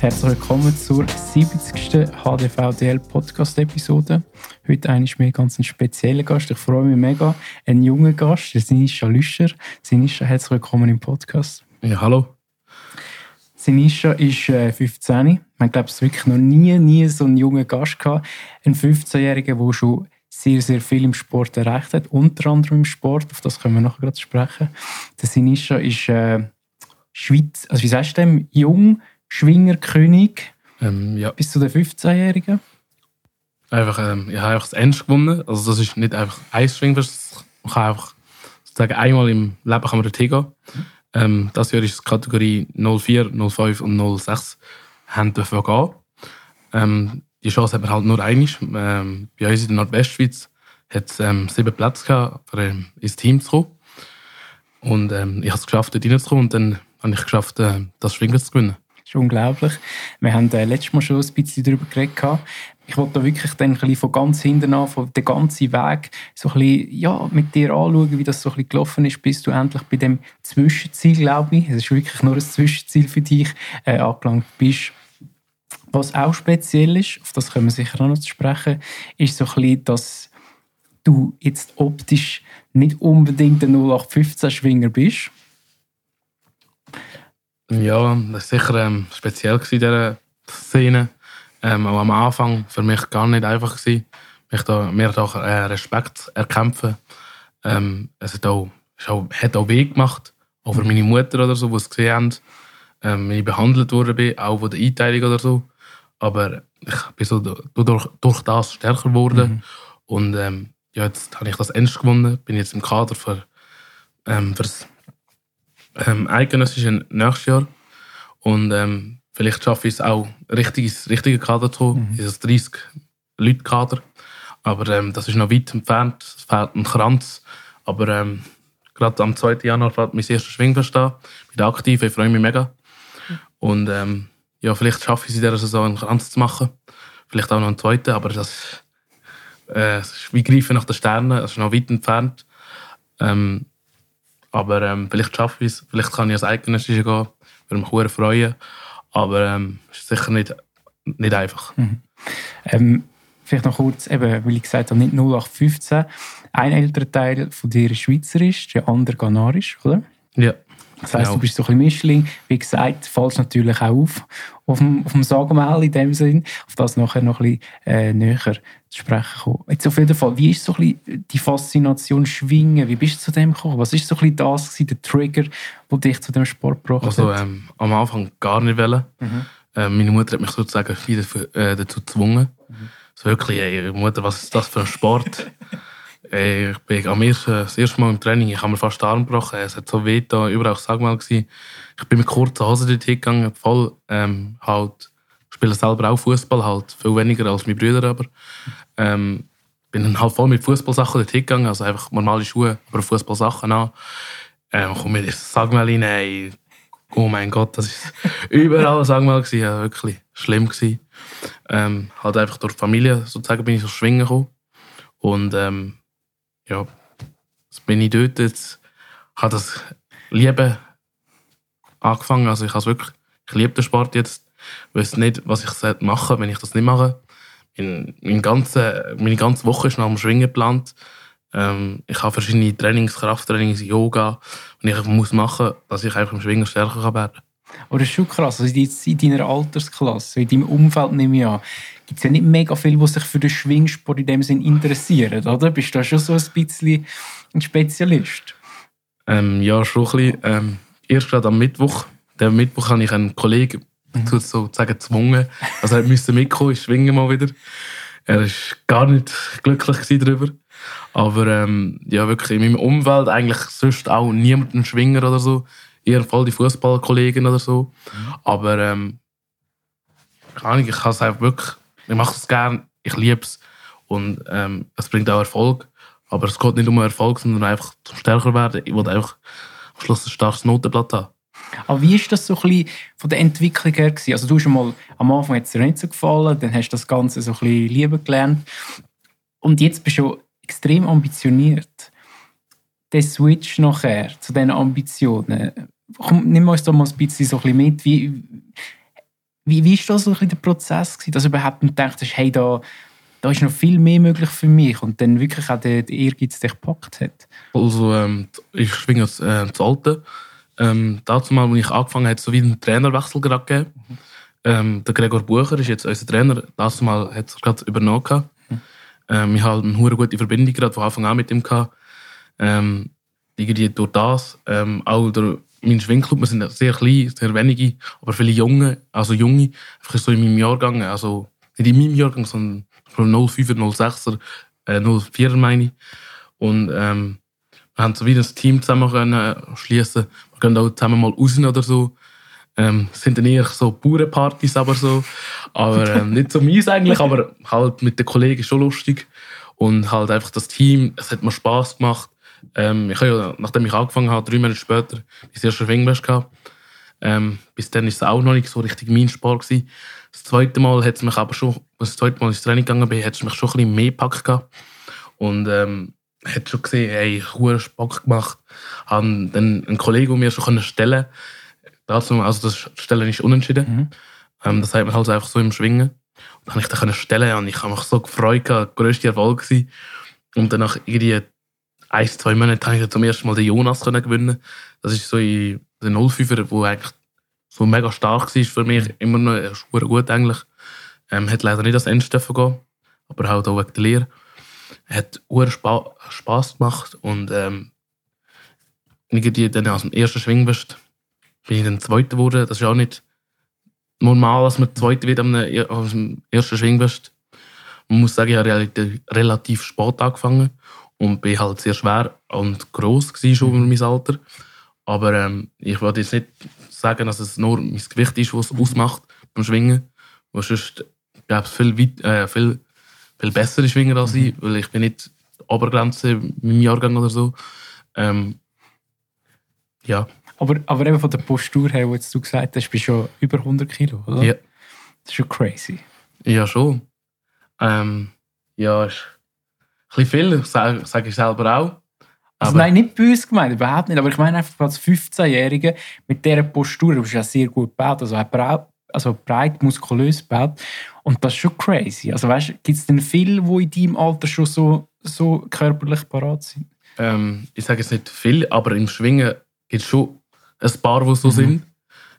Herzlich willkommen zur 70. HDVDL Podcast-Episode. Heute ist mir ganz ein spezieller Gast. Ich freue mich mega. Ein junger Gast, der Sinisha Lüscher. Sinisha, herzlich willkommen im Podcast. Ja, hallo. Sinisha ist äh, 15. Man glaubt es wirklich noch nie, nie so einen jungen Gast gehabt. Ein 15-Jähriger, der schon sehr, sehr viel im Sport erreicht hat. Unter anderem im Sport. Auf das können wir nachher gerade sprechen. Der Sinisha ist äh, Schweiz, also wie sagst du dem? Jung, Schwingerkönig Ähm, ja, bis zu den 15-Jährigen. einfach, ähm, ich habe einfach das Ernst gewonnen. Also das ist nicht einfach ein Schwingfest. Man kann einfach sozusagen einmal im Leben kann man dorthin gehen. Ähm, das Jahr ist es Kategorie 04, 05 und 06 haben dürfen gehen. Ähm, die Chance hat man halt nur einmal. Ähm, bei uns in der Nordwestschweiz hat es ähm, sieben Plätze gehabt, für ähm, ins Team zu kommen. Und ähm, ich habe es geschafft, dort reinzukommen und dann habe ich geschafft, äh, das Schwingen zu gewinnen. Das ist unglaublich. Wir haben äh, letztes Mal schon ein bisschen darüber geredet. Ich wollte da wirklich dann ein bisschen von ganz hinten an, von den ganzen Weg, so ein bisschen, ja, mit dir anschauen, wie das so ein bisschen gelaufen ist, bis du endlich bei dem Zwischenziel, glaube ich, es ist wirklich nur ein Zwischenziel für dich, äh, angelangt bist. Was auch speziell ist, auf das können wir sicher auch noch zu sprechen, ist so ein bisschen, dass du jetzt optisch nicht unbedingt ein 0815-Schwinger bist. Ja, das war sicher ähm, speziell in dieser Szene. Ähm, auch am Anfang für mich gar nicht einfach gewesen, mich da, mir da äh, Respekt erkämpfen. Ähm, es hat auch, es auch, hat auch weh gemacht, auch für meine Mutter oder so, die es gesehen haben, ähm, wenn ich behandelt bin, auch von der Einteilung oder so. Aber ich bin so durch, durch das stärker geworden. Und ähm, ja, jetzt habe ich das ernst gewonnen, bin jetzt im Kader für, ähm, für das ähm, eidgenössische nächstes Jahr. Und ähm, vielleicht schaffe ich es auch, richtig ins richtige Kader zu kommen, mhm. in das 30-Leute-Kader. Aber ähm, das ist noch weit entfernt, es fehlt ein Kranz. Aber ähm, gerade am 2. Januar fällt mein erster Schwingfest an. Ich bin aktiv, ich freue mich mega. Und ähm, ja, vielleicht schaffe ich es in dieser Saison einen Kranz zu machen. Vielleicht auch noch einen zweiten, aber das, äh, das ist wie Greifen nach den Sternen, das ist noch weit entfernt. Ähm, aber ähm, vielleicht schaffe ich es, vielleicht kann ich als Eidgenössische gehen, würde mich sehr freuen. Aber ähm, es ist sicher nicht, nicht einfach. Mhm. Ähm, vielleicht noch kurz, eben, weil ich gesagt habe, nicht 0815. Ein älterer Teil von dir ist Schweizerisch, der andere Ghanarisch, oder? Ja. Das heisst, Genau. du bist so ein bisschen Mischling. Wie gesagt, fällst natürlich auch auf, auf dem, auf dem Sagamel in dem Sinn. Auf das nachher noch ein bisschen äh, näher zu sprechen kommen. Jetzt auf jeden Fall, wie ist so ein bisschen die Faszination Schwingen? Wie bist du zu dem gekommen? Was ist so ein bisschen das gewesen, der Trigger, der dich zu dem Sport gebracht Also hat? ähm, am Anfang gar nicht wollen. Mhm. Ähm, meine Mutter hat mich sozusagen viel äh, dazu gezwungen. Mhm. So wirklich, ey, Mutter, was ist das für ein Sport? ey, ich bin am ersten, das erste Mal im Training, ich habe mir fast den Arm gebrochen, es hat so weh da, überall sag mal gewesen. Ich bin mit kurzen Hosen dort hingegangen, voll ähm, halt, spiele selber auch Fußball halt, viel weniger als meine Brüder aber. Ähm, bin dann halt voll mit Fußballsachen dort hingegangen, also einfach normale Schuhe, aber Fußballsachen an. Ähm, komm mir das Sagmal rein, ey. Oh mein Gott, das ist überall Sagmal gewesen, ja, wirklich schlimm gewesen. Ähm, halt einfach durch die Familie sozusagen bin ich so schwingen gekommen. Und ähm, ja, jetzt bin ich dort jetzt, habe das Lieben angefangen. Also ich habe wirklich, ich liebe den Sport jetzt. Ich weiß nicht, was ich machen, wenn ich das nicht mache. Mein, mein ganze, meine ganze Woche ist nach dem Schwingen geplant. Ähm, ich habe verschiedene Trainings, Krafttrainings, Yoga, und ich muss machen, dass ich einfach im Schwingen stärker kann werden. Aber das ist schon krass. Also in deiner Altersklasse, in deinem Umfeld nehme ich an, gibt es ja nicht mega viele, die sich für den Schwingsport in dem Sinn interessieren, oder? Bist du da schon so ein bisschen ein Spezialist? Ähm, ja, schon ein bisschen. Ähm, erst gerade am Mittwoch. Den Mittwoch habe ich einen Kollegen mhm. sozusagen gezwungen. Also er musste mitkommen, ich schwinge mal wieder. Er war gar nicht glücklich darüber. Aber ähm, ja, wirklich in meinem Umfeld eigentlich sonst auch niemand ein Schwinger oder so. Eher voll die Fußballkollegen oder so. Aber ähm, keine Ahnung, ich es einfach wirklich, ich mache es gerne, ich liebe es. Und ähm, es bringt auch Erfolg. Aber es geht nicht um Erfolg, sondern einfach zum stärker werden. Ich will einfach am Schluss ein starkes Notenblatt haben. Aber wie ist das so ein bisschen von der Entwicklung her gewesen? Also du hast mal, am Anfang hat es dir nicht so gefallen, dann hast du das Ganze so ein bisschen lieber gelernt. Und jetzt bist du extrem ambitioniert. Der Switch nachher zu diesen Ambitionen, komm, nimm uns doch mal ein bisschen, so ein bisschen mit. Wie, wie, wie ist das so ein bisschen der Prozess gewesen, dass du überhaupt gedacht hast, hey, da, da ist noch viel mehr möglich für mich und dann wirklich auch der, der Ehrgeiz dich gepackt hat? Also, ähm, ich schwinge das, äh, das Alte. Ähm, dazu mal, als ich angefangen habe, hat es so wie einen Trainerwechsel gerade gegeben. Mhm. Ähm, der Gregor Bucher ist jetzt unser Trainer. Das Mal hat er gerade übernommen. Mhm. Ähm, ich habe eine gute Verbindung gerade von Anfang an mit ihm gehabt. Ähm, irgendwie durch das, ähm, auch durch mein Schwingclub, wir sind sehr klein, sehr wenige, aber viele Junge, also Junge, einfach so in meinem Jahrgang, also nicht in meinem Jahrgang, sondern 05er, 06er, äh, 04er meine ich. Und ähm, wir haben so wie ein Team zusammen können schließen. Wir gehen auch zusammen mal raus oder so. Ähm, sind dann eher so Bauernpartys, aber so. Aber ähm, nicht so mies eigentlich, aber halt mit den Kollegen schon lustig. Und halt einfach das Team, es hat mir Spass gemacht. Ähm, ich habe ja, nachdem ich angefangen habe, drei Monate später, das erste Schwingwest gehabt. Ähm, bis dann war es auch noch nicht so richtig mein Sport gewesen. Das zweite Mal hat mich aber schon, als das zweite Mal ins Training gegangen bin, hat es mich schon ein bisschen mehr gepackt gehabt. Und, ähm, hat schon gesehen, hey, ich habe Spaß gemacht. Haben dann einen Kollegen, der mir schon stellen dazu, also das Stellen ist unentschieden. Mhm. Ähm, das hat man halt einfach so im Schwingen. Und dann konnte ich dann stellen und ich habe mich so gefreut, der grösste Erfolg gewesen. Und dann nach irgendwie ein, zwei Monaten habe ich zum ersten Mal den Jonas können gewinnen. Das ist so ein der 05er, der eigentlich so mega stark war für mich. Immer noch er ist gut eigentlich. Ähm, hat leider nicht das Ende gehen, aber halt auch wegen der Lehre. Hat sehr Spa Spass gemacht und ähm, irgendwie dann aus dem ersten Schwingwest bin ich dann Zweiter geworden. Das ist auch nicht normal, dass man Zweiter wird aus dem ersten Schwingwest. Man muss sagen, ich habe relativ spät angefangen und bin halt sehr schwer und gross gewesen schon über mein Alter. Aber ähm, ich wollte jetzt nicht sagen, dass es nur mein Gewicht ist, was es ausmacht beim Schwingen. Weil sonst glaube ich viel, weit, äh, viel, viel bessere Schwinger als ich, weil ich bin nicht Obergrenze in meinem Jahrgang oder so. Ähm, ja. Aber, aber eben von der Postur her, wo jetzt du gesagt hast, bist du schon über 100 Kilo, oder? Ja. Das ist schon crazy. Ja, schon. Ähm, ja, ist bisschen viel, sage sag ich selber auch. Also nein, nicht böse gemeint, überhaupt nicht. Aber ich meine einfach als 15-Jähriger mit dieser Postur, du bist ja sehr gut gebaut, also, breit, also breit, muskulös gebaut. Und das ist schon crazy. Also weißt, gibt es denn viele, die in deinem Alter schon so, so körperlich parat sind? Ähm, ich sage jetzt nicht viel, aber im Schwingen gibt es schon ein paar, die so mhm. sind.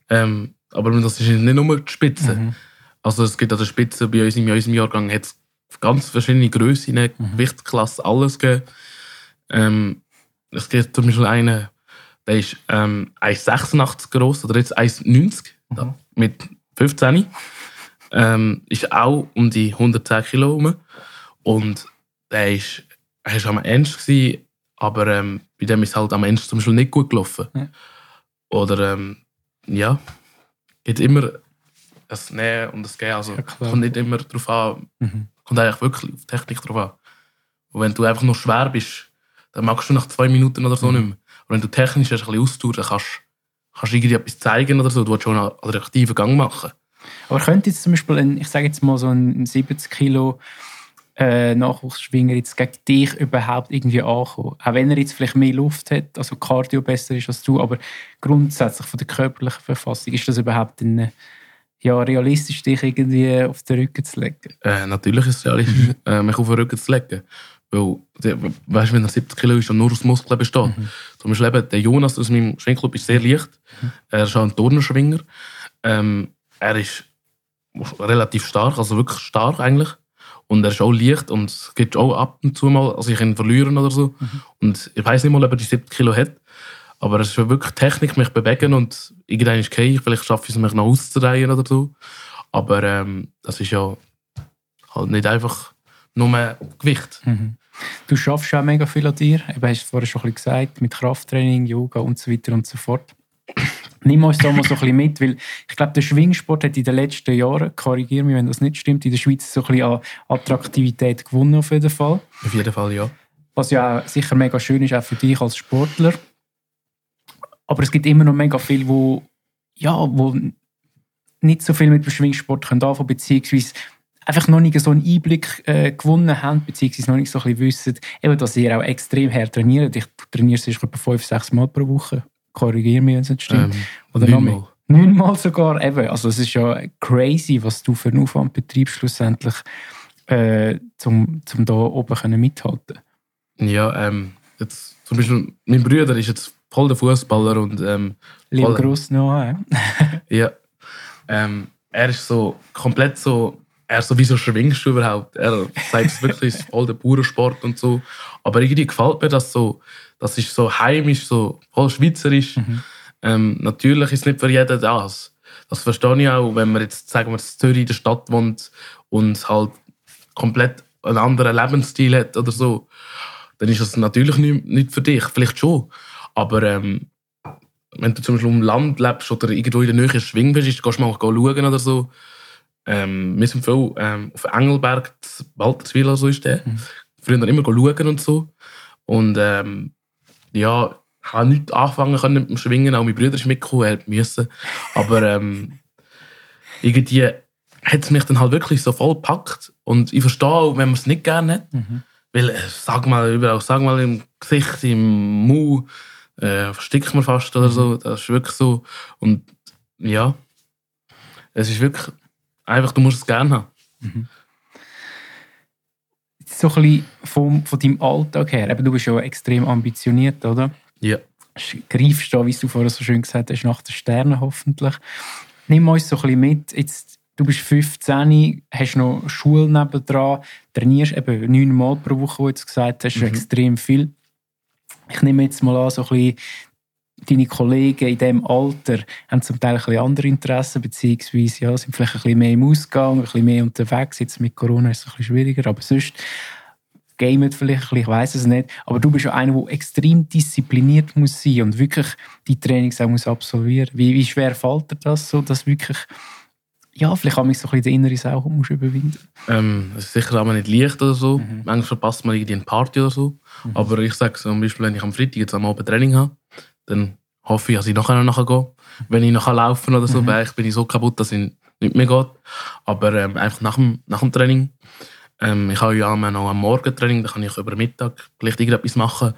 Ähm, aber das ist nicht nur die Spitze. Mhm. Also es gibt an der Spitze bei uns in unserem Jahrgang hat ganz verschiedene Grössen, mhm. Gewichtsklassen, alles gegeben. Ähm, es gibt zum Beispiel einen, der ist ähm, 1,86 groß oder jetzt 1,90 mhm. mit 15. Ähm, ist auch um die 110 Kilo rum. Und der ist, er ist am Ende gewesen, aber ähm, bei dem ist halt am Ende zum Beispiel nicht gut gelaufen. Ja. Oder ähm, ja, geht immer das Nähen und das Gehen. Also ja, kommt nicht immer darauf an, mhm. Kommt eigentlich wirklich auf Technik drauf an. Und wenn du einfach nur schwer bist, dann magst du nach zwei Minuten oder so mhm. nicht mehr. Und wenn du technisch ein bisschen austauschst, dann kannst, kannst du irgendwie etwas zeigen oder so. Du willst schon einen attraktiven Gang machen. Aber könnte jetzt zum Beispiel, ein, ich sage jetzt mal so ein 70 Kilo äh, Nachwuchsschwinger jetzt gegen dich überhaupt irgendwie ankommen? Auch wenn er jetzt vielleicht mehr Luft hat, also Cardio besser ist als du, aber grundsätzlich von der körperlichen Verfassung, ist das überhaupt ein, ja, realistisch, dich irgendwie auf den Rücken zu legen? Äh, natürlich ist es realistisch, äh, mich auf den Rücken zu legen. Weil, weißt, wenn er 70 Kilo ist und nur aus Muskeln besteht. Mhm. Zum Beispiel eben, der Jonas aus meinem Schwingclub ist sehr leicht. Mhm. Er ist auch ein Turnerschwinger. Ähm, er ist relativ stark, also wirklich stark eigentlich. Und er ist auch leicht und es gibt auch ab und zu mal, also ich kann ihn verlieren oder so. Mhm. Und ich weiß nicht mal, ob er die 70 Kilo hat. Aber es ist wirklich Technik, mich bewegen und irgendwann ist okay, vielleicht schaffe ich es, mich noch auszudrehen oder so. Aber ähm, das ist ja halt nicht einfach nur Gewicht. Mhm. Du schaffst auch mega viel an dir. Du hast es vorher schon ein bisschen gesagt, mit Krafttraining, Yoga und so weiter und so fort. Nimm uns da mal so ein bisschen mit, weil ich glaube, der Schwingsport hat in den letzten Jahren, korrigiere mich, wenn das nicht stimmt, in der Schweiz so ein bisschen an Attraktivität gewonnen auf jeden Fall. Auf jeden Fall, ja. Was ja sicher mega schön ist, auch für dich als Sportler. Aber es gibt immer noch mega viele, wo, ja, wo nicht so viel mit dem Schwingsport anfangen können, beziehungsweise einfach noch nicht so einen Einblick äh, gewonnen haben, beziehungsweise noch nicht so ein bisschen wissen, eben, dass ihr auch extrem hart trainiert. Ich trainiere sonst etwa fünf, sechs Mal pro Woche. Korrigiere mich, wenn es nicht stimmt. Ähm, Oder mehr. Neunmal sogar. Eben. Also es ist ja crazy, was du für einen Aufwand betreibst schlussendlich, äh, um, um da oben können mithalten Ja, ähm, jetzt, zum Beispiel, mein Bruder ist jetzt voll der Fußballer und ähm, Liebe Gruß noch. Äh? ja. Ähm, er ist so komplett so, er so, wieso schwingst du überhaupt? Er sagt es wirklich, ist voll der Bauernsport und so. Aber irgendwie gefällt mir das so, das ist so heimisch, so voll schweizerisch. Mhm. Ähm, natürlich ist es nicht für jeden das. Das verstehe ich auch, wenn man jetzt, sagen wir, in Zürich in der Stadt wohnt und halt komplett einen anderen Lebensstil hat oder so, dann ist das natürlich nicht, nicht für dich. Vielleicht schon. Aber ähm, wenn du zum Beispiel im Land lebst oder irgendwo in der Nähe schwingen willst, gehst du mal schauen oder so. Ähm, wir sind viel ähm, auf Engelberg, Walterswil oder so ist der. Mhm. Früher immer schauen und so. Und ähm, ja, ich habe nicht anfangen können mit dem Schwingen, auch mein Bruder ist mitgekommen, er müssen. Aber ähm, irgendwie hat es mich dann halt wirklich so voll gepackt. Und ich verstehe auch, wenn man es nicht gerne hat. Mhm. Weil, äh, sag mal, überall, sag mal im Gesicht, im Mund, äh, verstickt man fast oder so. Das ist wirklich so. Und ja, es ist wirklich einfach, du musst es gerne haben. Mhm. So ein bisschen vom, von deinem Alltag her, eben, du bist ja extrem ambitioniert, oder? Ja. Greifst da, wie du vorher so schön gesagt hast, nach den Sternen hoffentlich. Nimm uns so ein bisschen mit. Jetzt, du bist 15, hast noch Schule nebendran, trainierst eben neunmal pro Woche, wie du jetzt gesagt hast, mhm. extrem viel ich nehme jetzt mal an, so ein bisschen deine Kollegen in diesem Alter haben zum Teil ein bisschen andere Interessen, beziehungsweise ja, sind vielleicht ein bisschen mehr im Ausgang, ein bisschen mehr unterwegs. Jetzt mit Corona ist es ein bisschen schwieriger, aber sonst gamet vielleicht ein bisschen, ich weiß es nicht. Aber du bist ja einer, der extrem diszipliniert muss sein und wirklich die Trainings auch muss absolvieren. Wie, wie schwer fällt dir das so, dass wirklich ja, vielleicht kann mich so ein bisschen den inneren Sau überwinden. Ähm, es ist sicher aber nicht leicht oder so. Mhm. Manchmal verpasst man irgendwie eine Party oder so. Mhm. Aber ich sage zum Beispiel, wenn ich am Freitag jetzt am Abend Training habe, dann hoffe ich, dass ich nachher noch gehen kann. Wenn ich noch laufen oder so, mhm. weil ich bin ich so kaputt, dass ich nicht mehr geht. Aber ähm, einfach nach dem, nach dem Training. Ähm, ich habe ja noch am Morgen Training, da kann ich über Mittag vielleicht irgendetwas machen.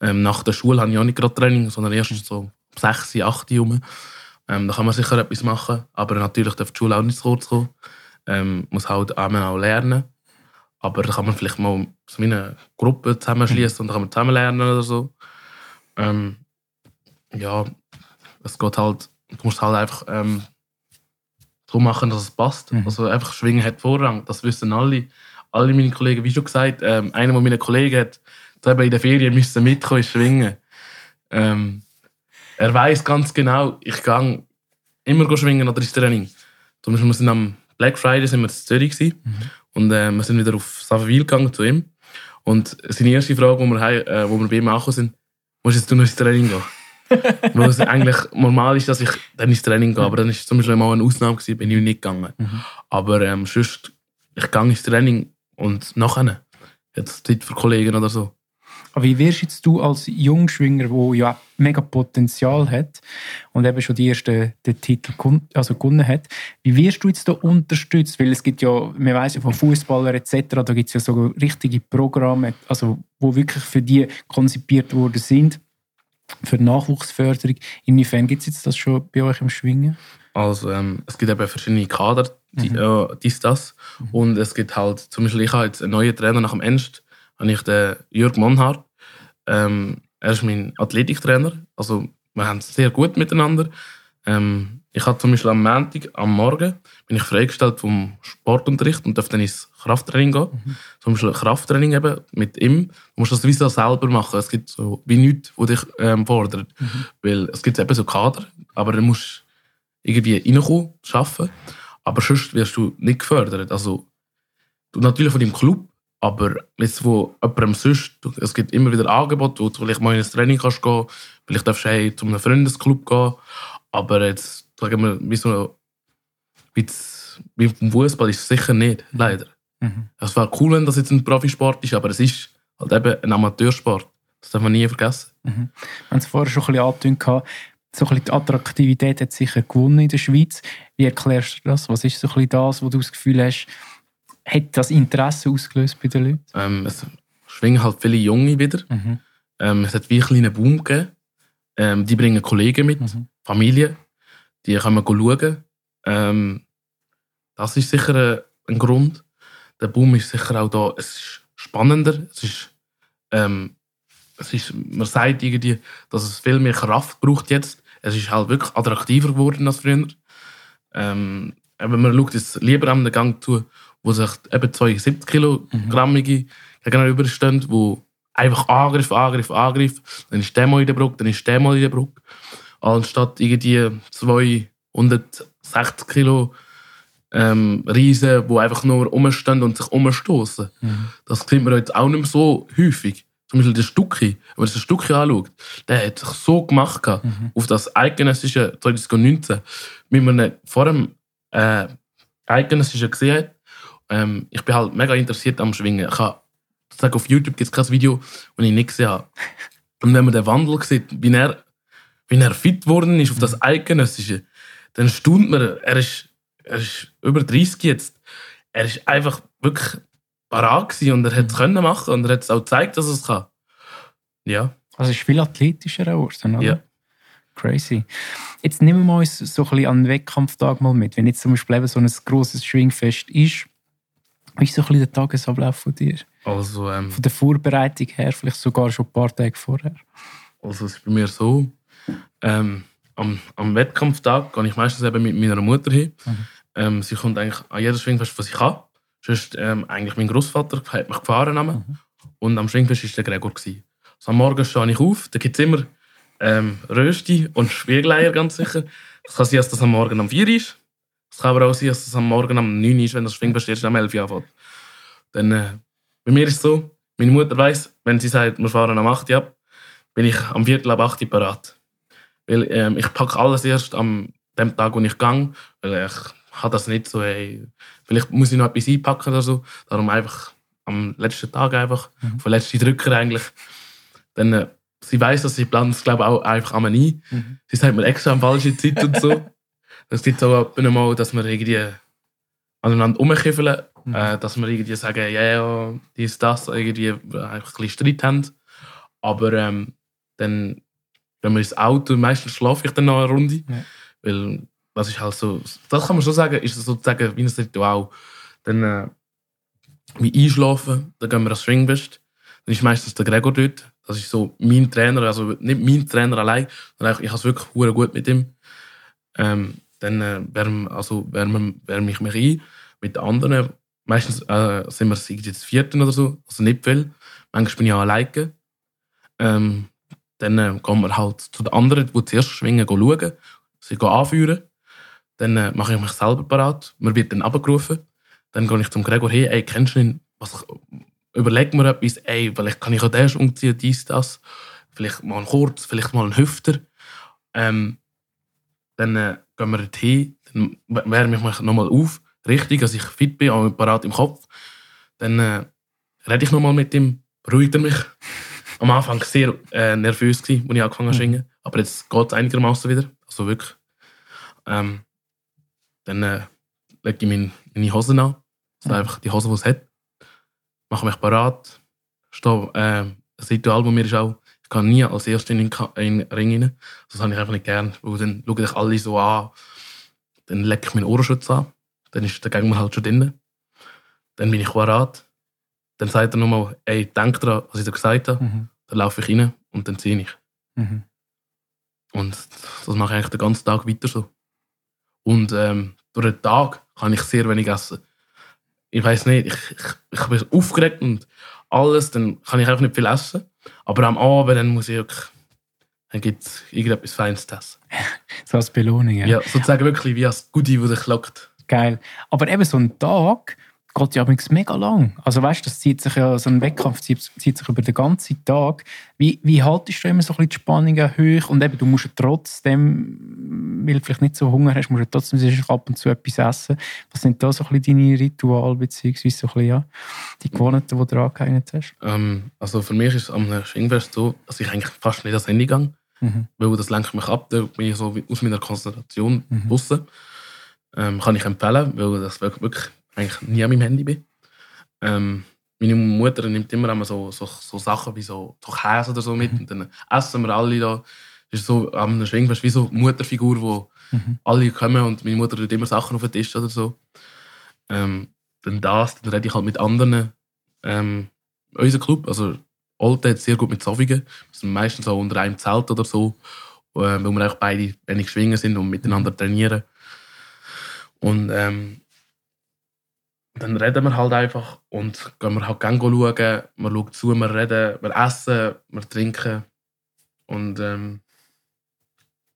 Ähm, nach der Schule habe ich auch nicht gerade Training, sondern erst so um 6, 8 Uhr. Ähm, da kann man sicher etwas machen, aber natürlich darf die Schule auch nicht zu kurz kommen. Ähm, muss halt auch lernen. Aber da kann man vielleicht mal so eine Gruppe zusammenschließen und dann kann man zusammen lernen oder so. Ähm, ja, es geht halt, du musst halt einfach ähm, so machen, dass es passt. Mhm. Also einfach Schwingen hat Vorrang, das wissen alle. Alle meine Kollegen, wie schon gesagt, ähm, einer meiner Kollegen hat in der Ferien müssen mitkommen, schwingen. Ähm, er weiß ganz genau, ich gehe immer schwingen oder ins Training. Zum Beispiel, wir sind am Black Friday sind wir in Zürich mhm. und äh, wir sind wieder auf Savaville gegangen zu ihm. Und seine erste Frage, wo wir, äh, wo wir bei ihm angekommen sind, musst jetzt du noch ins Training gehen? Weil es eigentlich normal ist, dass ich dann ins Training gehe, aber dann war zum Beispiel mal eine Ausnahme gewesen, bin ich nicht gegangen. Mhm. Aber ähm, sonst, ich gehe ins Training und nachher, jetzt Zeit für Kollegen oder so. Wie wirst jetzt du als Jungschwinger, der ja mega Potenzial hat und eben schon die ersten den Titel also gewonnen hat, wie wirst du jetzt da unterstützt? Weil es gibt ja, man weiß ja von Fußballern etc., da gibt es ja so richtige Programme, also wo wirklich für die konzipiert worden sind für Nachwuchsförderung. Inwiefern gibt es jetzt das schon bei euch im Schwingen? Also ähm, es gibt eben verschiedene Kader, die, mhm. äh, dies, das. Mhm. Und es gibt halt, zum Beispiel ich habe jetzt einen neuen Trainer nach dem Ernst, habe ich den Jörg Monhardt. Ähm, er ist mein Athletiktrainer. Also wir haben es sehr gut miteinander. Ähm, ich habe zum Beispiel am Montag, am Morgen, bin ich freigestellt vom Sportunterricht und darf dann ins Krafttraining gehen. Mhm. Zum Beispiel Krafttraining eben mit ihm. Du musst das wie so selber machen. Es gibt so wie nichts, was dich ähm, fordert. Mhm. Weil es gibt eben so Kader, aber du musst irgendwie reinkommen, arbeiten. Aber sonst wirst du nicht gefördert. Also, du natürlich von deinem Club, aber jetzt, wo jemandem sonst, es gibt immer wieder Angebote, wo du vielleicht mal in ein Training kannst gehen, vielleicht darfst du hey, zu einem Freundesclub gehen, aber jetzt, sagen wir, wie so, wie, wie vom Fußball ist es sicher nicht, leider. Mhm. Es wäre cool, wenn das jetzt ein Profisport ist, aber es ist halt eben ein Amateursport. Das darf man nie vergessen. Mhm. Wir haben es vorher schon ein bisschen angetönt, so ein bisschen die Attraktivität hat sicher gewonnen in der Schweiz. Wie erklärst du das? Was ist so ein bisschen das, wo du das Gefühl hast, hat das Interesse ausgelöst bei den Leuten? Ähm, es schwingen halt viele Junge wieder. Mhm. Ähm, es hat wie einen kleinen Boom gegeben. Ähm, die bringen Kollegen mit, Mhm. Familie. Die können schauen. Ähm, das ist sicher äh, ein Grund. Der Boom ist sicher auch da. Es ist spannender. Es ist, ähm, es ist, man sagt irgendwie, dass es viel mehr Kraft braucht jetzt. Es ist halt wirklich attraktiver geworden als früher. Ähm, eben, man schaut jetzt lieber den Gang zu, wo sich eben zwei 70 Kilogrammige gegenüberstehen, wo einfach Angriff, Angriff, Angriff, dann ist der mal in der Brücke, dann ist der mal in der Brücke. Anstatt irgendwie zwei 160 Kilo ähm, Riesen, die einfach nur rumstehen und sich umstoßen. Mhm. Das sieht man jetzt auch nicht mehr so häufig. Zum Beispiel der Stucki, wenn man sich den Stucki anschaut, der hat sich so gemacht gehabt, auf das eidgenössische 2019, wie man vor dem äh, eidgenössischen gesehen hat. Ähm, ich bin halt mega interessiert am Schwingen. Ich habe, auf YouTube gibt es kein Video, das ich nicht gesehen habe. Und wenn man den Wandel sieht, wie er, wie er fit geworden ist auf das eidgenössische, dann staunt man, er ist, er ist über 30 jetzt. Er ist einfach wirklich parat und er hat es können machen und er hat es auch gezeigt, dass er es kann. Ja, Also es ist viel athletischer geworden, oder? Ja. Crazy. Jetzt nehmen wir uns so ein bisschen an den Wettkampftag mal mit. Wenn jetzt zum Beispiel eben so ein grosses Schwingfest ist, wie ist so ein bisschen der Tagesablauf von dir? also, ähm, Von der Vorbereitung her, vielleicht sogar schon ein paar Tage vorher. also es ist bei mir so, ähm, am, am Wettkampftag gehe ich meistens eben mit meiner Mutter hin. Mhm. Ähm, sie kommt eigentlich an jedes Schwingfest, was ich kann. Sonst, ähm, eigentlich mein Großvater hat mich gefahren. Mhm. Und am Schwingfest war der Gregor. Gewesen. So, am Morgen stehe ich auf, da gibt es immer ähm, Rösti und Spiegeleier, ganz sicher. Es kann sein, dass das am Morgen um 4 Uhr ist. Es kann aber auch sein, dass das am Morgen um 9 Uhr ist, wenn das Schwingfest erst am 11 Uhr anfängt. Dann, äh, bei mir ist es so, meine Mutter weiss, wenn sie sagt, wir fahren am 8 Uhr ab, bin ich am Viertel ab 8 Uhr parat. Weil ähm, ich packe alles erst am dem Tag, wo ich gehe, weil ich habe das nicht so, ey, vielleicht muss ich noch etwas einpacken oder so. Darum einfach am letzten Tag einfach, Mhm. von letzten Drücker eigentlich. Dann, äh, sie weiß, dass sie plant es, glaube ich, auch einfach einmal nie. Mhm. Sie sagt mir extra am falschen Zeit und so. Es gibt auch ab und mal, dass wir irgendwie aneinander rumkiffeln, Mhm. äh, dass wir irgendwie sagen, ja, ja, dies, das, irgendwie äh, einfach ein bisschen Streit haben. Aber ähm, dann, wenn wir ins Auto, meistens schlafe ich dann noch eine Runde. Ja. Weil das ist halt so, das kann man schon sagen, ist sozusagen wie ein Ritual. Dann, äh, wie einschlafen, dann gehen wir ans Schwingbest. Dann ist meistens der Gregor dort. Das ist so mein Trainer, also nicht mein Trainer allein, sondern ich, habe es wirklich gut mit ihm. Ähm, dann äh, wärme, also wärme, wärme ich mich ein mit anderen. Meistens äh, sind wir das vierten oder so, also nicht viel. Manchmal bin ich auch alleine. Ähm, dann äh, gehen wir halt zu den anderen, die zuerst schwingen, schauen, sie anführen. Dann äh, mache ich mich selber parat. Man wird dann abgerufen. Dann gehe ich zum Gregor hin, ey, kennst du ihn? Was, überleg mir etwas, ey, vielleicht kann ich auch den umziehen, dies, das. Vielleicht mal einen Kurz, vielleicht mal einen Hüfter. Ähm, dann äh, gehen wir dorthin, dann wärme ich mich nochmal auf, richtig, dass ich fit bin, auch parat im Kopf. Dann äh, rede ich nochmal mit ihm, beruhigt er mich. Am Anfang sehr äh, nervös gewesen, als ich angefangen habe zu schwingen. Aber jetzt geht es einigermaßen wieder. Also wirklich. Ähm, dann äh, lege ich meine, meine Hosen an. Also einfach die Hose, die es hat. Mache mich parat. Stehe, äh, das Ritual bei mir ist auch, ich kann nie als Erster in den, Ring rein. Das habe ich einfach nicht gern. Weil dann schauen dich alle so an. Dann lege ich meinen Ohrenschutz an. Dann ist der Gegner halt schon drin. Dann bin ich parat. Dann sagt er nochmal, ey, denk dran, was ich dir gesagt habe. Mhm. Dann laufe ich rein und dann ziehe ich. Mhm. Und das mache ich eigentlich den ganzen Tag weiter so. Und ähm, durch den Tag kann ich sehr wenig essen. Ich weiß nicht, ich, ich, ich bin aufgeregt und alles, dann kann ich einfach nicht viel essen. Aber am Abend dann muss ich wirklich, dann gibt es irgendetwas Feines zu essen. So als Belohnung, ja. Ja, sozusagen wirklich wie als Goodie, das dich lockt. Geil. Aber eben so ein Tag geht ja übrigens mega lang. Also weißt du, das zieht sich ja, so ein Wettkampf zieht, zieht sich über den ganzen Tag. Wie, wie haltest du immer so ein bisschen die Spannungen hoch? Und eben, du musst ja trotzdem, weil du vielleicht nicht so Hunger hast, musst du trotzdem sicher ab und zu etwas essen. Was sind da so ein bisschen deine Rituale, beziehungsweise so ein bisschen, ja, die Gewohnheiten, die du angehängt hast? Ähm, also für mich ist es am Schwingfest so, dass ich eigentlich fast nicht ans Handy gehe. Mhm. weil das lenkt mich ab, da bin ich so aus meiner Konzentration Mhm. draussen. Ähm, kann ich empfehlen, weil das wirklich eigentlich nie an meinem Handy bin. Ähm, meine Mutter nimmt immer einmal so, so, so Sachen wie so, so Käse oder so mit. Mhm. Und dann essen wir alle da. Das ist so am Schwingfest wie so eine Mutterfigur, wo Mhm. alle kommen und meine Mutter tut immer Sachen auf den Tisch oder so. Ähm, dann das, dann rede ich halt mit anderen. Ähm, unser Club, also Alte hat sehr gut mit Sofigen. Wir sind meistens so unter einem Zelt oder so, äh, weil wir auch beide wenig schwingen sind und miteinander trainieren. Und ähm, dann reden wir halt einfach und gehen wir halt gerne schauen. Wir schauen zu, wir reden, wir essen, wir trinken. Und ähm,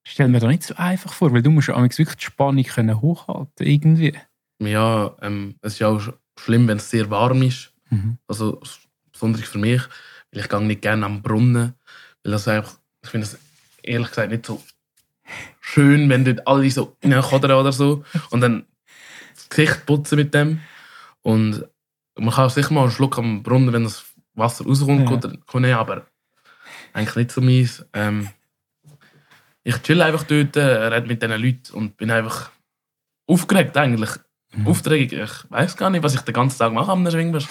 Stell mir da nicht so einfach vor, weil du musst ja wirklich die Spannung können hochhalten irgendwie. ja, ähm, es ist ja auch sch- schlimm, wenn es sehr warm ist. Mhm. Also besonders für mich, weil ich gehe nicht gerne am Brunnen. Weil das einfach, ich finde es ehrlich gesagt nicht so schön, wenn dort alle so reinkommen oder so und dann das Gesicht putzen mit dem. Und man kann sicher mal einen Schluck am Brunnen, wenn das Wasser rauskommt, Ja. nehmen, aber eigentlich nicht so meins. Ähm, ich chill einfach dort, äh, rede mit diesen Leuten und bin einfach aufgeregt eigentlich. Mhm. Aufgeregt. Ich weiß gar nicht, was ich den ganzen Tag mache am Schwingfest.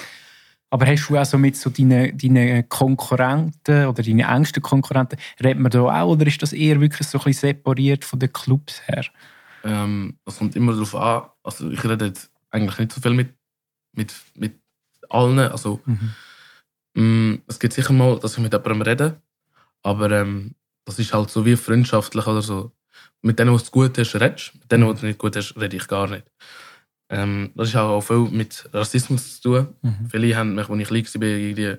Aber hast du auch so mit so deinen, deinen Konkurrenten oder deinen engsten Konkurrenten, redet man da auch oder ist das eher wirklich so ein bisschen separiert von den Clubs her? Ähm, das kommt immer darauf an. Also ich rede jetzt eigentlich nicht so viel mit, mit, mit allen. Also Mhm. mm, es gibt sicher mal, dass ich mit jemandem rede, aber ähm, das ist halt so wie freundschaftlich oder so. Mit denen, was gut hast, redest. Mit denen, was du nicht gut hast, rede ich gar nicht. Ähm, das ist auch viel mit Rassismus zu tun. Mhm. Viele haben mich, als ich klein war, irgendwie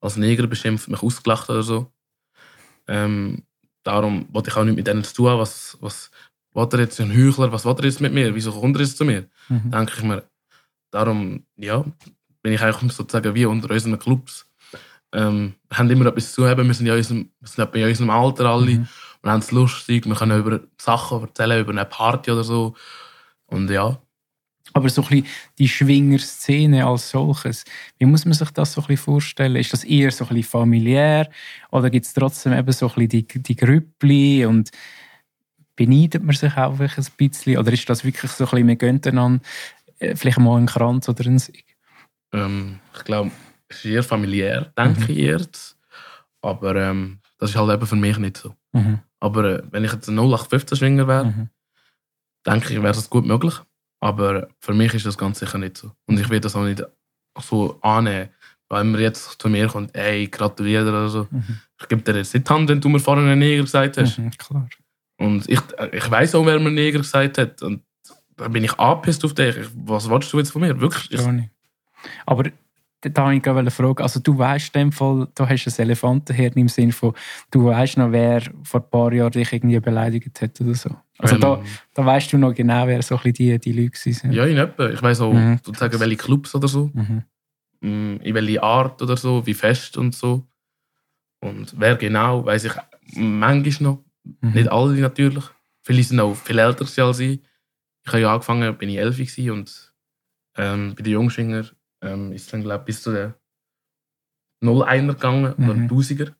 als Neger beschimpft, mich ausgelacht oder so. Ähm, darum wollte ich auch nicht mit denen zu tun. Was, was will er jetzt, ein Heuchler, was will er jetzt mit mir? Wieso kommt er jetzt zu mir? Mhm. Denke ich mir. Darum, ja, bin ich eigentlich sozusagen wie unter unseren Clubs. Ähm, wir haben immer etwas zu haben. Wir sind ja in unserem, wir sind etwa in unserem Alter alle. Mhm. Wir haben es lustig. Wir können über Sachen erzählen, über eine Party oder so. Und ja, Aber so ein bisschen die Schwingerszene als solches, wie muss man sich das so ein bisschen vorstellen? Ist das eher so ein bisschen familiär oder gibt es trotzdem eben so ein bisschen die, die Grüppli und beneidet man sich auch ein bisschen? Oder ist das wirklich so ein bisschen, wir gehen äh, vielleicht mal einen Kranz oder einen Sieg? Ähm, ich glaube, es ist eher familiär, denke ich jetzt. Aber ähm, das ist halt eben für mich nicht so. Mhm. Aber äh, wenn ich jetzt ein 0815-Schwinger wäre, Mhm. denke ich, wäre das gut möglich. Aber für mich ist das ganz sicher nicht so. Und ich will das auch nicht so annehmen. Wenn man jetzt zu mir kommt, ey, gratuliere oder so. Mhm. Ich gebe dir jetzt nicht die Hand, wenn du mir vorhin einen Neger gesagt hast. Mhm, klar. Und ich, ich weiß auch, wer mir Neger gesagt hat. Und dann bin ich angepisst auf dich. Ich- Was willst du jetzt von mir? Wirklich? Ich. Aber da wollte ich gerade eine Frage. Also du weißt in dem Fall, du hast ein Elefantenhirn im Sinne von, du weißt noch, wer vor ein paar Jahren dich irgendwie beleidigt hat oder so. Also ähm, da, da weißt du noch genau, wer so ein bisschen die, die Leute waren. Ja, in etwa. Ich weiß auch, Mhm. sozusagen, welche Clubs oder so. Mhm. Mm, in welche Art oder so, wie fest und so. Und wer genau, weiß ich manchmal noch. Mhm. Nicht alle natürlich. Viele sind auch viel älter als ich. Ich habe ja angefangen, bin ich elf gewesen und ähm, bei den Jungschwinger ähm, ist dann, glaube ich, bis zu der 01er gegangen oder Mhm. 1000er.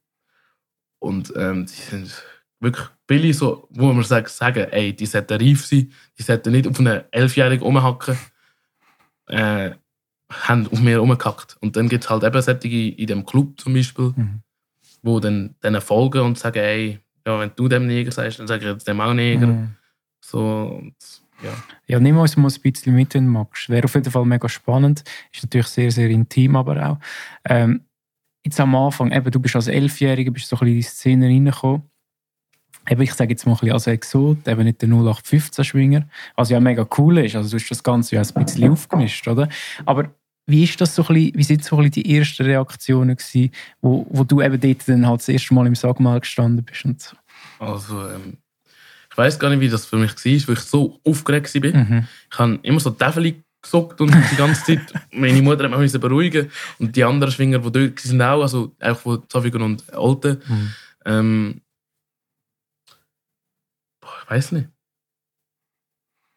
Und ähm, die sind wirklich billig, so, wo man sagt, sagen, ey, die sollten reif sein, die sollten nicht auf einen Elfjährigen rumhacken. Äh, haben auf mir rumgehackt. Und dann gibt es halt eben solche in dem Club zum Beispiel, Mhm. wo dann denen folgen und sagen, ey, ja, wenn du dem Neger sagst, dann sage ich jetzt dem auch Neger. Mhm. So, und, ja. Ja, nimm uns mal ein bisschen mit, wenn du magst. Wäre auf jeden Fall mega spannend. Ist natürlich sehr, sehr intim, aber auch. Ähm, jetzt am Anfang, eben, du bist als Elfjähriger, bist so ein bisschen in die Szene reingekommen. Eben, ich sage jetzt mal ein bisschen als Exot, eben nicht der 0815-Schwinger. Was ja mega cool ist. Also du hast das Ganze ja ein bisschen aufgemischt, oder? Aber wie ist das so ein bisschen, wie sind so ein bisschen die ersten Reaktionen gewesen, wo, wo du eben dort dann halt das erste Mal im Sagmal gestanden bist und so? Also, ähm, ich weiß gar nicht, wie das für mich war, weil ich so aufgeregt war. Mhm. Ich habe immer so Täfeli gesuckt und die ganze Zeit. Meine Mutter hat mich beruhigen Und die anderen Schwinger, die dort sind auch, also auch von Zavigen und Alten. Mhm. Ähm, boah, ich weiß nicht.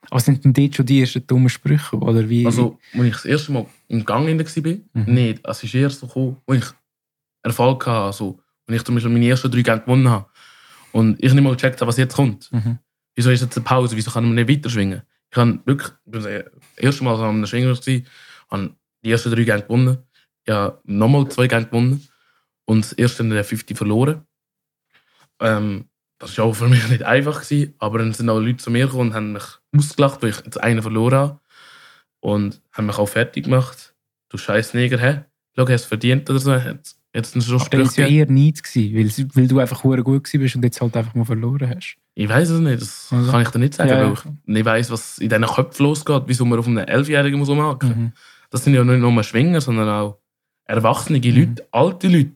Aber sind denn dort schon die ersten dummen Sprüche? Oder wie? Also, als ich das erste Mal im Gang in war, Mhm. nicht. Es ist erst so gekommen, als ich Erfolg hatte. Also, wenn ich zum Beispiel meine ersten drei Gänge gewonnen habe. Und ich nicht mal gecheckt habe, was jetzt kommt. Mhm. Wieso ist jetzt eine Pause? Wieso kann man nicht weiter schwingen? Ich habe wirklich, ich das erste Mal an einem Schwinger gewesen, habe die ersten drei Gänge gewonnen. Ja, nochmal zwei Gänge gewonnen. Und das erste in der 50 verloren. Ähm, das war auch für mich nicht einfach, gewesen, aber dann sind auch Leute zu mir gekommen und haben mich ausgelacht, weil ich jetzt einen verloren habe. Und haben mich auch fertig gemacht. Du scheiß Neger, hä? Schau, hast du verdient oder so? Jetzt, jetzt ein Aber das war ja eher nichts, gewesen, weil, weil du einfach gut bist und jetzt halt einfach mal verloren hast. Ich weiß es nicht, das also. kann ich dir nicht sagen, ja, weil ich nicht weiss, was in diesen Köpfen losgeht, wieso man auf einen Elfjährigen muss umhaken. Mhm. Das sind ja nicht nur Schwinger, sondern auch erwachsene mhm. Leute, alte Leute.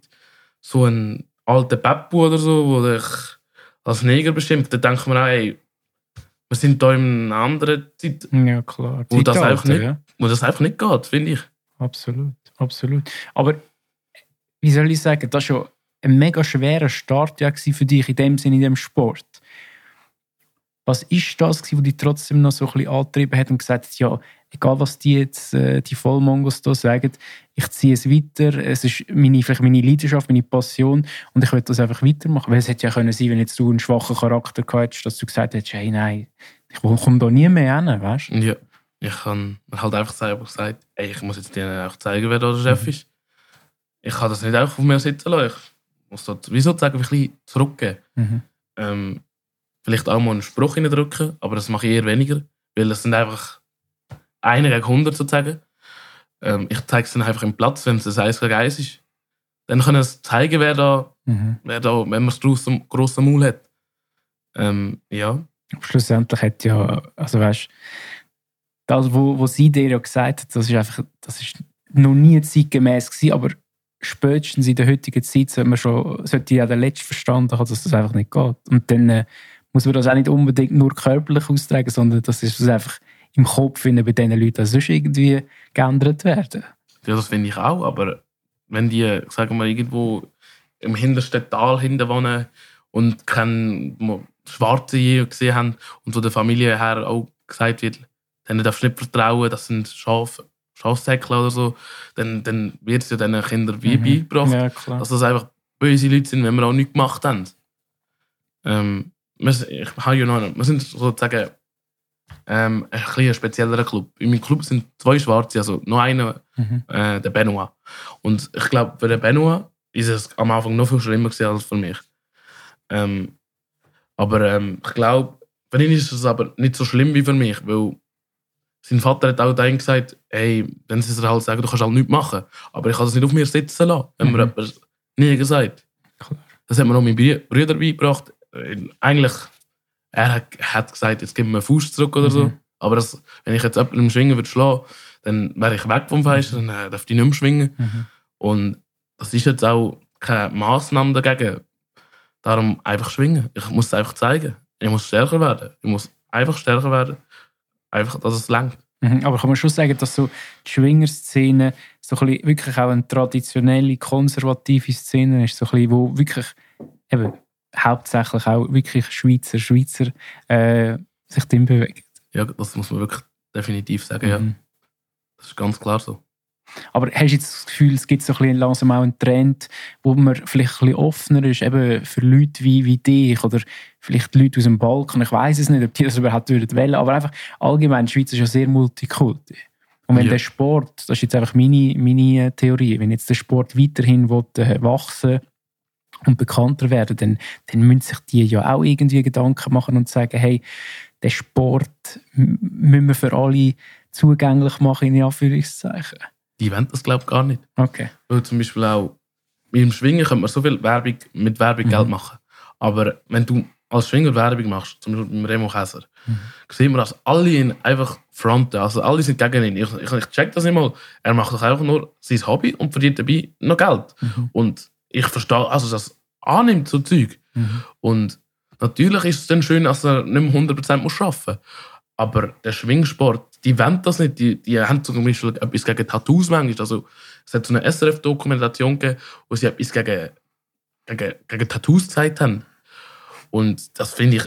So ein alter Peppu oder so, wo dich als Neger bestimmt, dann denkt man auch, ey, wir sind da in einer anderen Zeit. Ja, klar. Wo das, einfach nicht, ja. wo das einfach nicht geht, finde ich. Absolut, absolut. Aber wie soll ich sagen, das war schon ein mega schwerer Start ja für dich in dem Sinne, in dem Sport. Was ist das, was dich trotzdem noch so ein bisschen angetrieben hat und gesagt hat, ja, egal was die jetzt, äh, die Vollmongos da sagen, ich ziehe es weiter, es ist meine, vielleicht meine Leidenschaft, meine Passion und ich will das einfach weitermachen. Weil es hätte ja können sein, wenn jetzt du einen schwachen Charakter hättest, dass du gesagt hättest, hey, nein, ich komme da nie mehr hin, weißt du? Ja, ich habe halt einfach selber gesagt, ey, ich muss jetzt dir auch zeigen, wer da der Chef mhm. ist. Ich kann das nicht einfach auf mir sitzen lassen. Ich muss dort, wie sozusagen, ein bisschen zurückgeben. Mhm. Ähm, vielleicht auch mal einen Spruch drücken, aber das mache ich eher weniger, weil es sind einfach einer gegen 100 sozusagen. Ähm, ich zeige es dann einfach im Platz, wenn es ein 1 gegen 1 ist. Dann können es zeigen, wer da, mhm. wer da wenn man das grosse, grosse Maul hat. Ähm, ja. Schlussendlich hat ja, also weißt das, wo, wo sie dir ja gesagt hat, das ist einfach, das ist noch nie zeitgemäß gewesen, aber spätestens in der heutigen Zeit sollte man schon, sollte ja der Letzte verstanden haben, dass das einfach nicht geht. Und dann äh, muss man das auch nicht unbedingt nur körperlich austragen, sondern das ist einfach im Kopf bei diesen Leuten sonst irgendwie geändert werden. Ja, das finde ich auch, aber wenn die, sagen wir, irgendwo im hintersten Tal hinten wohnen und keine Schwarze gesehen haben und von der Familie her auch gesagt wird, denen darfst du nicht vertrauen, das sind Schafe, Schafsäckler oder so, dann, dann wird es ja diesen Kindern wie mhm. beigebracht, ja, dass das einfach böse Leute sind, wenn wir auch nichts gemacht haben. Ähm, wir, ich habe ja noch, wir sind sozusagen ähm, ein bisschen spezieller Club. In meinem Club sind zwei Schwarze, also noch einer, mhm. äh, der Benoit. Und ich glaube, für den Benoit ist es am Anfang noch viel schlimmer als für mich. Ähm, aber ähm, ich glaube, für ihn ist es aber nicht so schlimm wie für mich, weil sein Vater hat auch dann gesagt, hey, wenn sie es halt sagen, du kannst halt nichts machen. Aber ich kann das nicht auf mir sitzen lassen, wenn mhm. mir jemand nie gesagt. Das hat mir auch mein Bruder beigebracht. Äh, eigentlich er hat gesagt, jetzt gib mir einen Fuß zurück oder so. Mhm. Aber das, wenn ich jetzt jemanden im Schwingen würde schlagen, dann wäre ich weg vom Fenster, dann äh, darf ich nicht mehr schwingen. Mhm. Und das ist jetzt auch keine Massnahme dagegen. Darum einfach schwingen. Ich muss es einfach zeigen. Ich muss stärker werden. Ich muss einfach stärker werden. Einfach, dass es lenkt. Mhm. Aber kann man schon sagen, dass so die Schwingerszene so ein bisschen wirklich auch eine traditionelle, konservative Szene ist, so ein bisschen, wo wirklich eben hauptsächlich auch wirklich Schweizer, Schweizer äh, sich drin bewegen. Ja, das muss man wirklich definitiv sagen, mhm. ja. Das ist ganz klar so. Aber hast du jetzt das Gefühl, es gibt so ein bisschen langsam auch einen Trend, wo man vielleicht ein bisschen offener ist, eben für Leute wie, wie dich oder vielleicht Leute aus dem Balkan, ich weiß es nicht, ob die das überhaupt würden wollen, aber einfach allgemein, die Schweiz ist ja sehr multikulti. Und wenn ja. der Sport, das ist jetzt einfach meine, meine Theorie, wenn jetzt der Sport weiterhin will, äh, wachsen und bekannter werden, dann, dann müssen sich die ja auch irgendwie Gedanken machen und sagen, hey, den Sport müssen wir für alle zugänglich machen, in Anführungszeichen. Die wollen das, glaube ich, gar nicht. Okay. Weil zum Beispiel auch mit dem Schwingen könnte man so viel Werbung, mit Werbung mhm. Geld machen. Aber wenn du als Schwinger Werbung machst, zum Beispiel mit Remo Käser, mhm. sehen wir, dass alle ihn einfach fronten. Also alle sind gegen ihn. Ich, ich, ich check das nicht mal. Er macht doch einfach nur sein Hobby und verdient dabei noch Geld. Mhm. Und ich verstehe, also das annimmt, so Zeug. Mhm. Und natürlich ist es dann schön, dass er nicht mehr 100% arbeiten muss. Aber der Schwingsport, die wollen das nicht. Die, die haben zum Beispiel etwas gegen Tattoos manchmal. Also, es hat so eine SRF-Dokumentation gegeben, wo sie etwas gegen, gegen, gegen Tattoos gezeigt haben. Und das finde ich,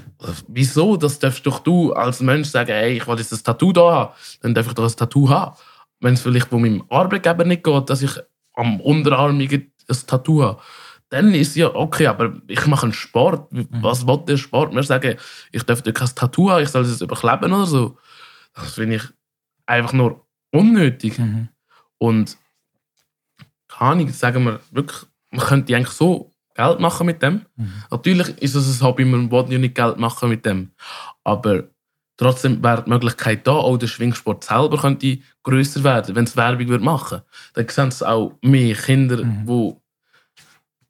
wieso? Das darfst doch du als Mensch sagen, hey, ich will jetzt ein Tattoo da haben. Dann darf ich doch ein Tattoo haben. Wenn es vielleicht von meinem Arbeitgeber nicht geht, dass ich am Unterarm ein Tattoo habe, dann ist ja okay, aber ich mache einen Sport. Mhm. Was will der Sport mir sagen? Ich darf kein Tattoo haben, ich soll es überkleben oder so. Das finde ich einfach nur unnötig. Mhm. Und keine Ahnung, sagen wir wirklich, man könnte eigentlich so Geld machen mit dem. Mhm. Natürlich ist es ein Hobby, man will ja nicht Geld machen mit dem. Aber trotzdem wäre die Möglichkeit da, auch der Schwingsport selber könnte grösser werden, wenn es Werbung würde machen Dann sehen es auch mehr Kinder, Mhm. wo,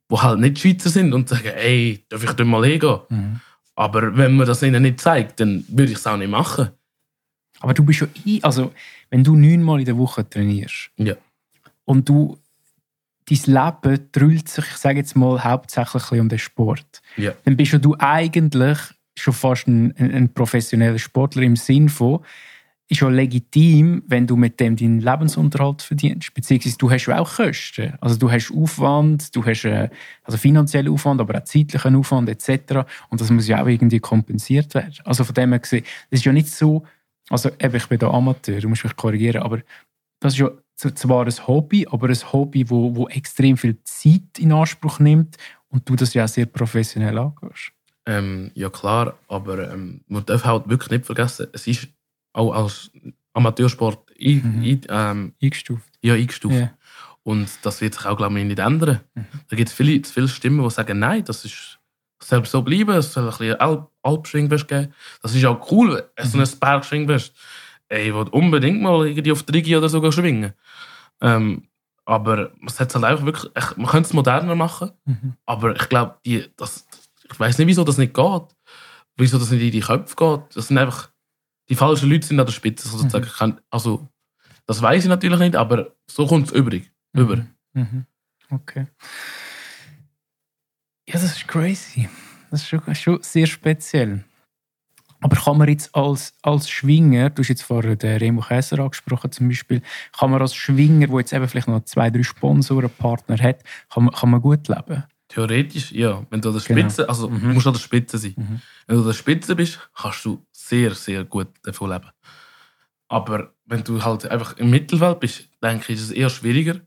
wo halt nicht Schweizer sind und sagen, ey, darf ich dort mal hingehen? Mhm. Aber wenn man das ihnen nicht zeigt, dann würde ich es auch nicht machen. Aber du bist ein, also wenn du neunmal in der Woche trainierst Ja. und du dein Leben drüllt sich, ich sage jetzt mal, hauptsächlich um den Sport, Ja. dann bist ja du eigentlich schon fast ein, ein, ein professioneller Sportler im Sinn von, ist ja legitim, wenn du mit dem deinen Lebensunterhalt verdienst. Beziehungsweise du hast ja auch Kosten. Also du hast Aufwand, du hast äh, also finanziellen Aufwand, aber auch zeitlichen Aufwand etc. Und das muss ja auch irgendwie kompensiert werden. Also von dem her gesehen, das ist ja nicht so, also eben, ich bin da Amateur, du musst mich korrigieren, aber das ist ja zwar ein Hobby, aber ein Hobby, wo, wo extrem viel Zeit in Anspruch nimmt und du das ja auch sehr professionell angehst. Ähm, ja klar, aber ähm, man darf halt wirklich nicht vergessen, es ist auch als Amateursport ein, Mhm. ein, ähm, Eingestuft. ja, eingestuft. Ja. Und das wird sich auch, glaube ich, nicht ändern. Mhm. Da gibt es viele, viele Stimmen, die sagen, nein, das ist soll so bleiben, es soll ein bisschen Alp Alpschwingbest geben. Das ist auch cool, so ein Bergschwingbest. Ey, ich will unbedingt mal irgendwie auf Drigi oder so schwingen. Ähm, aber es hat halt einfach wirklich, ich, man könnte es moderner machen, Mhm. aber ich glaube, die, das, ich weiß nicht, wieso das nicht geht. Wieso das nicht in die Köpfe geht. Das sind einfach, die falschen Leute sind an der Spitze sozusagen. Kann, also, das weiß ich natürlich nicht, aber so kommt es übrig. Über. Mhm. Okay. Ja, das ist crazy. Das ist schon, schon sehr speziell. Aber kann man jetzt als, als Schwinger, du hast jetzt vorher den Remo Käser angesprochen zum Beispiel, kann man als Schwinger, der jetzt eben vielleicht noch zwei, drei Sponsoren, Partner hat, kann man, kann man gut leben? Theoretisch, ja. Wenn du an der Genau. Spitze, also Mhm. du musst an der Spitze sein. Mhm. Wenn du an der Spitze bist, kannst du sehr, sehr gut davon leben. Aber wenn du halt einfach im Mittelfeld bist, denke ich, ist es eher schwieriger.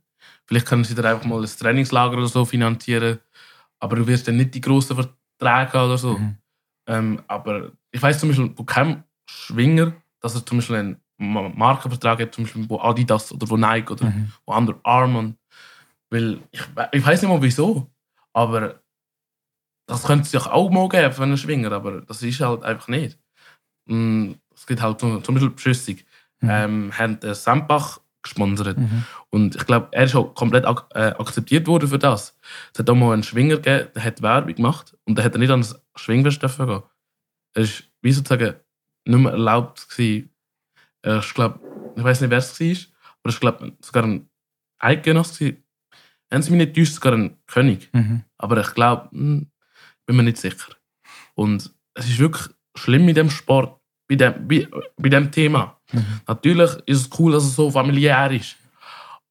Vielleicht können sie dir einfach mal ein Trainingslager oder so finanzieren, aber du wirst dann nicht die grossen Verträge oder so. Mhm. Ähm, aber ich weiß zum Beispiel von keinem Schwinger, dass er zum Beispiel einen Ma- Markenvertrag hat, zum Beispiel wo Adidas oder wo Nike oder Mhm. wo Under Armour. Weil ich, ich weiß nicht mal wieso, aber das könnte es sich auch mal geben für einen Schwinger, aber das ist halt einfach nicht. Mm, Es gibt halt zum, Beispiel Beschüssig. Mhm. Ähm, haben Sempach gesponsert. Mhm. Und ich glaube, er ist auch komplett ak äh, akzeptiert worden für das. Es hat auch mal einen Schwinger gegeben, der hat Werbung gemacht und der hat nicht ans Schwingfest dürfen gehen. Er ist, wie sozusagen, nicht mehr erlaubt gewesen. Er ist, glaub, ich weiß nicht, wer es war, aber ich glaube, sogar ein Eidgenoss gewesen. Wenn sie mich nicht täuscht, sogar ein König. Mhm. Aber ich glaube, bin mir nicht sicher. Und es ist wirklich schlimm mit dem Sport, bei dem, bei, bei dem Thema. Mhm. Natürlich ist es cool, dass es so familiär ist.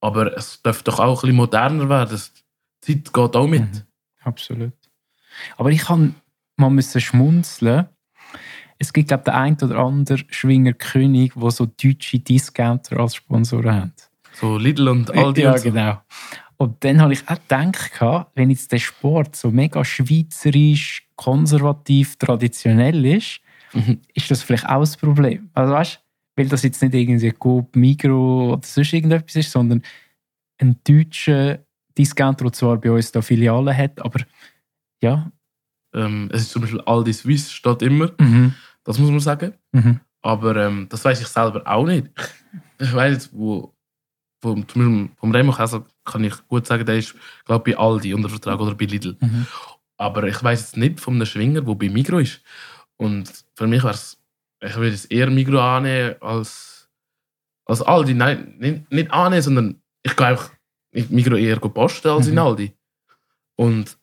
Aber es dürfte doch auch ein bisschen moderner werden. Die Zeit geht auch mit. Mhm. Absolut. Aber ich kann mal müssen schmunzeln. Es gibt, glaube ich, den einen oder anderen Schwinger König, der so deutsche Discounter als Sponsoren hat. So Lidl und Aldi ja, und so. genau. Und dann habe ich auch gedacht, wenn jetzt der Sport so mega schweizerisch, konservativ, traditionell ist, Mhm. ist das vielleicht auch das Problem. Also weißt weil das jetzt nicht irgendwie Coop, Migro oder sonst irgendetwas ist, sondern ein deutscher Discounter, der zwar bei uns da Filialen hat, aber ja. Ähm, es ist zum Beispiel Aldi Swiss steht immer. Mhm. Das muss man sagen. Mhm. Aber ähm, das weiß ich selber auch nicht. Ich weiß jetzt, wo, Beispiel vom Remo Käser kann ich gut sagen, der ist, glaube ich, bei Aldi unter Vertrag oder bei Lidl. Mhm. Aber ich weiß jetzt nicht von einem Schwinger, der bei Migro ist. Und für mich wäre es, ich würde es eher Migro annehmen als, als Aldi. Nein, nicht, nicht annehmen, sondern ich gehe einfach in Migro eher posten als in Mhm. Aldi. Und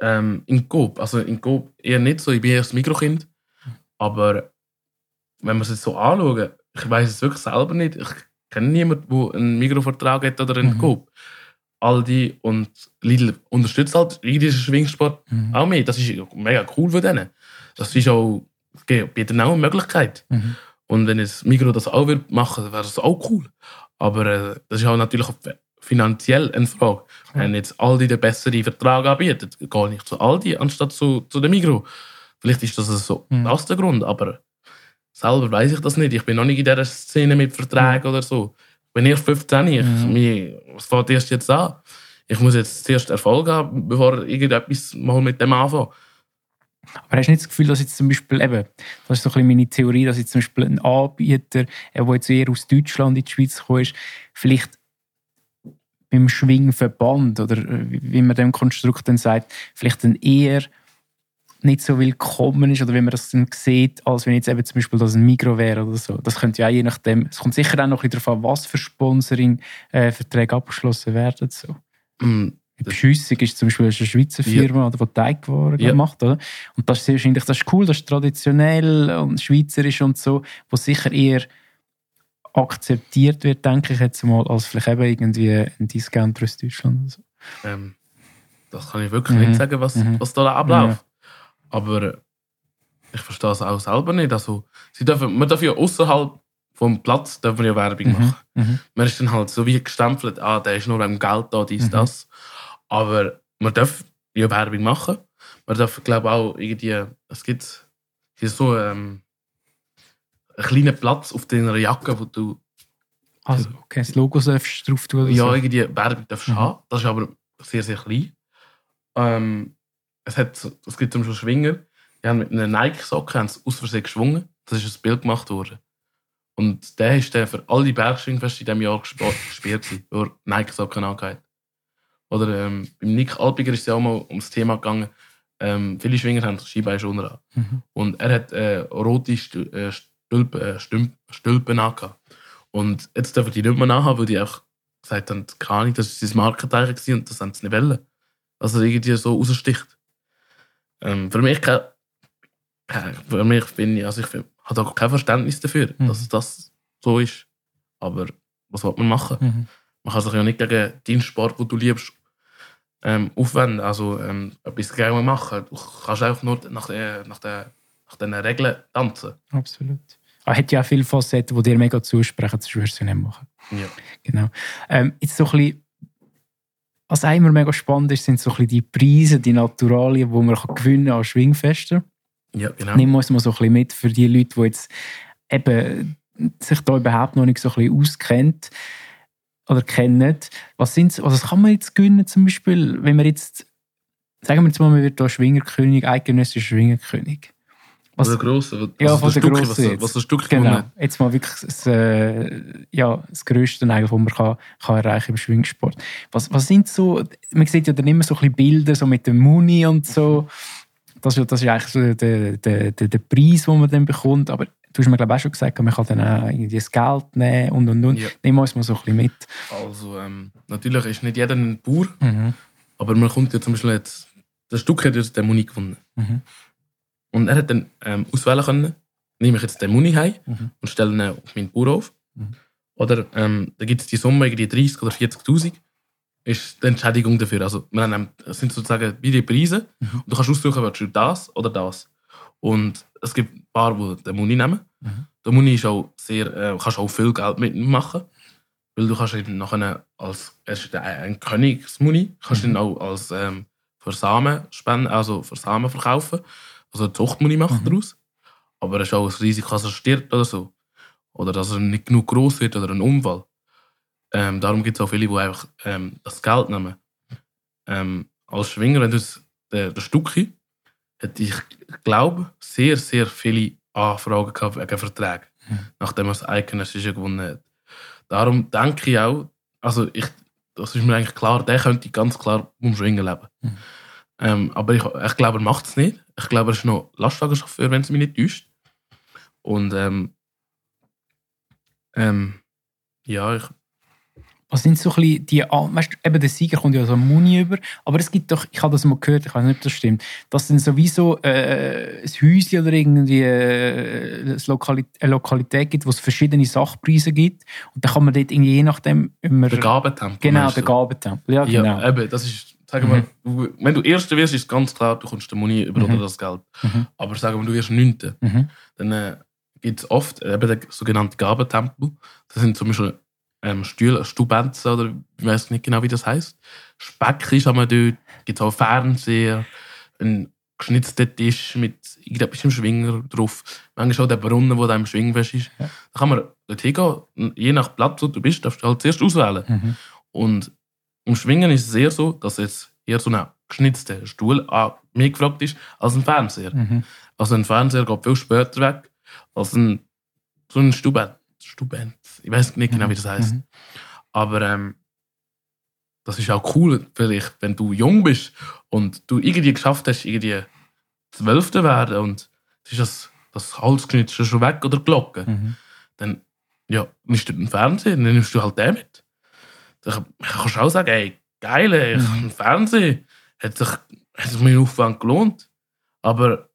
ähm, in Coop, also in Coop eher nicht so, ich bin eher das Mikrokind. Aber wenn wir es jetzt so anschauen, ich weiß es wirklich selber nicht. Ich kenne niemanden, der einen Mikrovertrag hat oder einen Mhm. Coop. Aldi und Lidl unterstützen halt jüdischen Schwingsport Mhm. auch mehr. Das ist mega cool für denen. Das ist auch, ihnen auch eine Möglichkeit. Mhm. Und wenn jetzt Migros das auch wird machen, wäre das auch cool. Aber äh, das ist auch natürlich auch finanziell eine Frage. Wenn jetzt Aldi den besseren Vertrag anbietet, gehe ich zu Aldi anstatt zu, zu dem Migros. Vielleicht ist das so Mhm. das der Grund, aber selber weiß ich das nicht. Ich bin noch nicht in dieser Szene mit Verträgen oder so. wenn ihr 15, ich, Mhm. mir, was fängt erst jetzt an? Ich muss jetzt zuerst Erfolg haben, bevor ich irgendetwas mal mit dem anfange. Aber hast du nicht das Gefühl, dass jetzt zum Beispiel eben, das ist so ein bisschen meine Theorie, dass jetzt zum Beispiel ein Anbieter, der jetzt eher aus Deutschland in die Schweiz gekommen ist, vielleicht beim Schwingverband oder äh, wie man dem Konstrukt dann sagt, vielleicht dann eher nicht so willkommen ist oder wie man das dann sieht, als wenn jetzt eben zum Beispiel das ein Migro wäre oder so. Das könnte ja auch je nachdem, es kommt sicher auch noch ein bisschen darauf an, was für Sponsoring-Verträge abgeschlossen werden. So. Mm, Die Schüssig ist zum Beispiel eine Schweizer Ja. Firma, oder, die Teigwaren Ja. macht. Oder? Und das ist wahrscheinlich das ist cool, das ist traditionell und schweizerisch und so, wo sicher eher akzeptiert wird, denke ich jetzt mal, als vielleicht eben irgendwie ein Discounter aus Deutschland. Oder so. ähm, das kann ich wirklich Mhm. nicht sagen, was, Mhm. was da abläuft. Aber äh, ich verstehe es auch selber nicht. Also, sie dürfen, man darf ja außerhalb vom Platz dürfen ja Werbung machen. Mhm. Man ist dann halt so wie gestempelt, ah, der ist nur am Geld da, dies, Mhm. das. Aber man darf ja Werbung machen. Man darf, glaube auch irgendwie, es gibt hier so ähm, einen kleinen Platz auf deiner Jacke, wo du Also, okay, das Logo darfst du drauf tun. Oder ja so. irgendwie Werbung darfst Mhm. haben. Das ist aber sehr, sehr klein. Ähm, es, hat, es gibt zum Beispiel Schwinger, die haben mit einer Nike-Socke aus Versehen geschwungen. Das ist ein Bild gemacht worden. Und der ist dann für alle Bergschwingfeste in diesem Jahr gesperrt weil Nike-Socken angehabt Oder ähm, beim Nick Alpiger ist es ja auch mal ums Thema gegangen. Ähm, viele Schwinger haben Skibeinschoner an. Mhm. Und er hat äh, rote Stu- äh, Stülpen, äh, Stülpen angehabt. Und jetzt dürfen die nicht mehr nachhaben, weil die auch gesagt haben, keine Ahnung, das war sein Markenzeichen und das haben sie nicht wollen. Also irgendwie so raussticht. Ähm, für mich, kein, für mich bin ich, also ich habe da kein Verständnis dafür, Mhm. dass das so ist. Aber was will man machen? Mhm. Man kann sich ja nicht gegen deinen Sport, den du liebst, ähm, aufwenden. Also ähm, etwas gerne machen. Du kannst einfach nur nach, äh, nach, der, nach den Regeln tanzen. Absolut. Aber hat ja auch viele Facetten, die dir mega zusprechen, sonst würdest du nicht machen. Ja. Genau. Ähm, jetzt so ein bisschen, was immer mega spannend ist, sind so ein bisschen die Preise, die Naturalien, die man kann gewinnen an Schwingfesten. Ja, genau. Nimm uns mal so ein bisschen mit für die Leute, die jetzt eben sich da überhaupt noch nicht so ein bisschen auskennt oder kennen. Was, sind's, was kann man jetzt gewinnen zum Beispiel, wenn man jetzt, sagen wir jetzt mal, man wird da Schwingerkönig, eidgenössischer Schwingerkönig. Was, Von der Grossen. Ja, was von ist der Stücke, Grossen was, jetzt. was der Stück Genau, gewonnen jetzt mal wirklich das, äh, ja, das Größte, eigentlich, was man kann, kann erreichen im Schwingsport. Was, was sind so, man sieht ja dann immer so ein bisschen Bilder so mit dem Muni und so. Das, ist ja- das ist eigentlich so der, der, der, der Preis, den man dann bekommt. Aber du hast mir glaube ich auch schon gesagt, man kann dann auch irgendwie das Geld nehmen und und und. Ja. Nehmen wir uns mal so ein bisschen mit. Also, ähm, natürlich ist nicht jeder ein Bauer, Mhm. aber man kommt ja zum Beispiel jetzt, das Stück hat jetzt den Muni gewonnen. Mhm. Und er hat dann ähm, auswählen können, nehme ich jetzt den Muni heim Mhm. und stelle ihn auf meinen Bauernhof. Mhm. Oder ähm, da gibt es die Summe, irgendwie 30 oder 40'000, ist die Entschädigung dafür. Also wir haben, das sind sozusagen die Preise Mhm. und du kannst aussuchen, willst du das oder das. Und es gibt paar, die den Muni nehmen. Mhm. Der Muni ist auch sehr, äh, kannst auch viel Geld mitmachen. Weil du kannst ihn nachher als, er ist ein ein Königsmuni, kannst Mhm. ihn auch als ähm, für Samen spenden, also für Samen verkaufen. Also Zuchtmuni macht Mhm. daraus. Aber es ist auch ein Risiko, dass er stirbt oder so. Oder dass er nicht genug groß wird oder ein Unfall. Ähm, darum gibt es auch viele, die einfach ähm, das Geld nehmen. Ähm, als Schwinger, wenn du das, der, der Stucki, ich glaube sehr, sehr viele Anfragen gehabt wegen Verträgen, Mhm. nachdem er das Eidgenössische gewonnen hat. Darum denke ich auch, also ich, das ist mir eigentlich klar, der könnte ganz klar um Schwingen leben. Mhm. Ähm, aber ich, ich glaube, er macht es nicht. Ich glaube, er ist noch Lastwagenchauffeur, wenn es mich nicht täuscht. Und ähm, ähm, ja, ich, Was sind so ein bisschen die, weißt eben der Sieger kommt ja so Muni über, aber es gibt doch, ich habe das mal gehört, ich weiß nicht, ob das stimmt, dass es dann sowieso äh, ein Häuschen oder irgendwie äh, eine Lokalität, eine Lokalität gibt, wo es verschiedene Sachpreise gibt und dann kann man dort irgendwie je nachdem immer... der Gabentempel. Genau, der? Gabentempel, ja genau. Ja, eben, das ist, sagen wir, du, wenn du Erster wirst, ist ganz klar, du kommst den Muni über Mhm. oder das Geld. Mhm. Aber sagen wir, du wirst Neunter, Mhm. dann äh, gibt es oft eben den sogenannten Gabentempel. Das sind zum Beispiel ähm, Stühle, Stubenzen oder ich weiß nicht genau, wie das heißt. Speck ist einmal dort, gibt auch Fernseher, ein geschnitzten Tisch mit irgendetwas im Schwinger drauf. Manchmal auch der Brunnen, der da im Schwingfest ist. Ja. Da kann man dort hingehen. Je nach Platz, wo du bist, darfst du halt zuerst auswählen. Mhm. Und im Schwingen ist es eher so, dass jetzt eher so ein geschnitzter Stuhl an mir gefragt ist, als ein Fernseher. Mhm. Also ein Fernseher geht viel später weg als ein, so ein Stubent. Stubent. Ich weiß nicht genau, wie das heißt. Mhm. Aber ähm, das ist auch cool, vielleicht, wenn du jung bist und du irgendwie geschafft hast, irgendwie Zwölfte werden und es ist das, das Holzknitz schon weg oder Glocke, Mhm. dann ja, nimmst du den Fernseher, dann nimmst du halt den mit. Dann kannst du auch sagen, ey, geil, ey, ich Mhm. habe einen Fernseher, hat sich, hat sich mein Aufwand gelohnt. Aber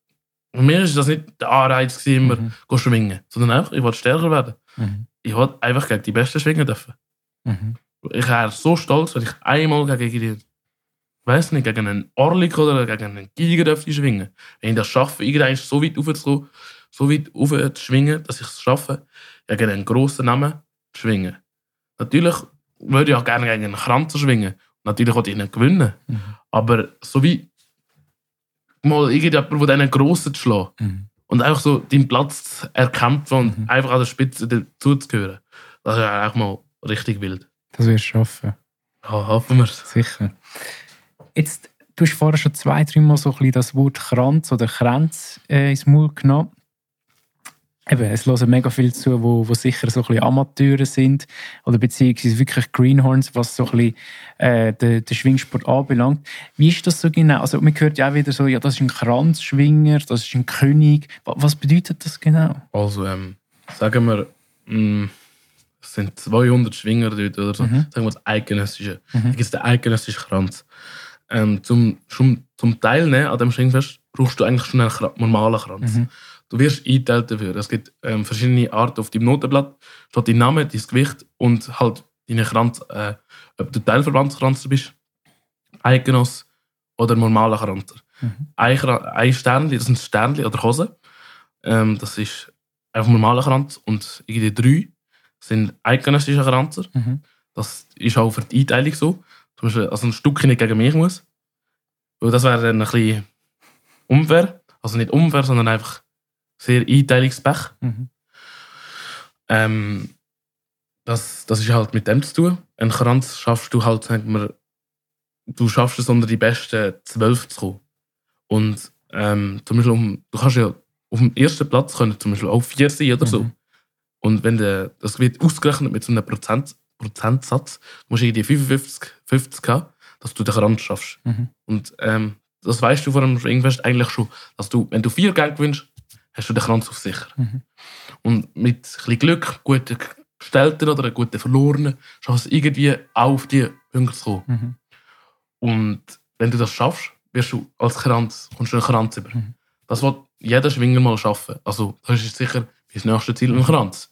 für mich ist das nicht der Anreiz, gewesen, immer Mhm. zu schwingen, sondern einfach, ich wollte stärker werden. Mhm. Ich wollte einfach gegen die Besten schwingen dürfen. Mhm. Ich wäre so stolz, wenn ich einmal gegen die, weiß nicht, gegen einen Orlik oder gegen einen Giger dürfte schwingen. Wenn ich das schaffe, irgendwann so weit aufzukommen, so weit auf zu schwingen, dass ich es schaffe, gegen einen grossen Namen zu schwingen. Natürlich würde ich auch gerne gegen einen Kranzer schwingen. Natürlich wollte ich nicht gewinnen. Mhm. Aber so wie mal irgendjemand, der diesen Grossen zu schlagen Mhm. Und einfach so deinen Platz erkämpfen und Mhm. einfach an der Spitze dazuzugehören, das wäre auch mal richtig wild. Das wirst du schaffen. Ja, hoffen wir es. Sicher. Jetzt, du hast vorher schon zwei, dreimal so ein bisschen das Wort Kranz oder Kränz äh, ins Maul genommen. Eben, es hören mega viel zu, wo, wo sicher so ein bisschen Amateure sind oder beziehungsweise wirklich Greenhorns, was so ein bisschen äh, den, den Schwingsport anbelangt. Wie ist das so genau? Also man hört ja auch wieder so, ja, das ist ein Kranzschwinger, das ist ein König. Wa- Was bedeutet das genau? Also, ähm, sagen wir, mh, es sind 200 Schwinger dort oder so. Mhm. Sagen wir das Eidgenössische. Mhm. Da gibt es den eidgenössischen Kranz. Ähm, zum, zum, zum Teilnehmen an dem Schwingfest brauchst du eigentlich schon einen normalen Kranz. Mhm. Du wirst eingeteilt dafür. Es gibt ähm, verschiedene Arten auf deinem Notenblatt. Steht dein Name, dein Gewicht und halt deine Kranz, äh, ob du Teilverbandskranzer bist, Eidgenoss oder normaler Kranzer. Mhm. Ein, Sternli, das sind Sternli oder Hose. Ähm, das ist einfach ein normaler Kranz und irgendwie drei sind eidgenössische Kranzer. Mhm. Das ist auch für die Einteilung so. Zum Beispiel, also ein Stück nicht gegen mich muss. Weil das wäre dann ein bisschen unfair. Also nicht unfair, sondern einfach sehr Einteilungspech. Mhm. Ähm, das, das ist halt mit dem zu tun. Ein Kranz schaffst du halt, sagen wir, du schaffst es unter die besten zwölf zu kommen. Und ähm, zum Beispiel, um, du kannst ja auf dem ersten Platz können zum Beispiel auch vier sein oder so. Mhm. Und wenn der, das wird ausgerechnet mit so einem Prozent, Prozentsatz, du musst irgendwie 55, 50 haben, dass du den Kranz schaffst. Mhm. Und ähm, das weißt du vor dem Schwingfest eigentlich schon, dass du, wenn du vier Gänge gewinnst, hast du den Kranz auf sicher. Mhm. Und mit ein bisschen Glück, guten Gestellten oder einem guten Verlorenen, schaffst du es irgendwie auch auf die Punkte zu kommen. Mhm. Und wenn du das schaffst, wirst du als Kranz, kommst du einen Kranz über. Mhm. Das wird jeder Schwinger mal schaffen. Also, das ist sicher das nächste Ziel, ein Kranz.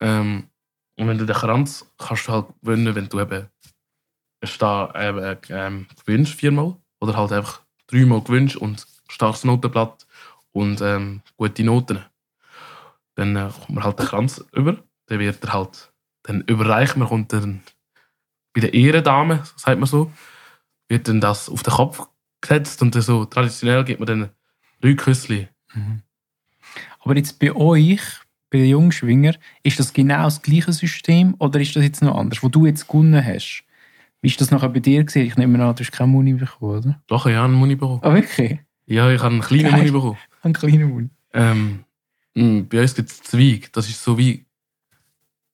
Ähm, und wenn du den Kranz kannst du halt gewinnen, wenn du eben da eben, ähm, gewinnst viermal oder halt einfach dreimal gewinnst und starkes Notenblatt und ähm, gute Noten. Dann äh, kommt man halt den Kranz über. Dann wird er halt dann überreicht. Man kommt dann bei der Ehrendame, sagt man so, wird dann das auf den Kopf gesetzt und dann so traditionell gibt man dann drei Küssli. Mhm. Aber jetzt bei euch, bei den Jungschwinger, ist das genau das gleiche System oder ist das jetzt noch anders, wo du jetzt gewonnen hast? Wie ist das nachher bei dir gesehen? Ich nehme an, du hast keinen Muni bekommen, oder? Doch, ja, einen Muni bekommen. Ah, wirklich? Ja, ich habe einen kleinen Geil. Muni bekommen. Ein kleiner Muni. Ähm, mh, bei uns gibt es Zweig. Das ist so wie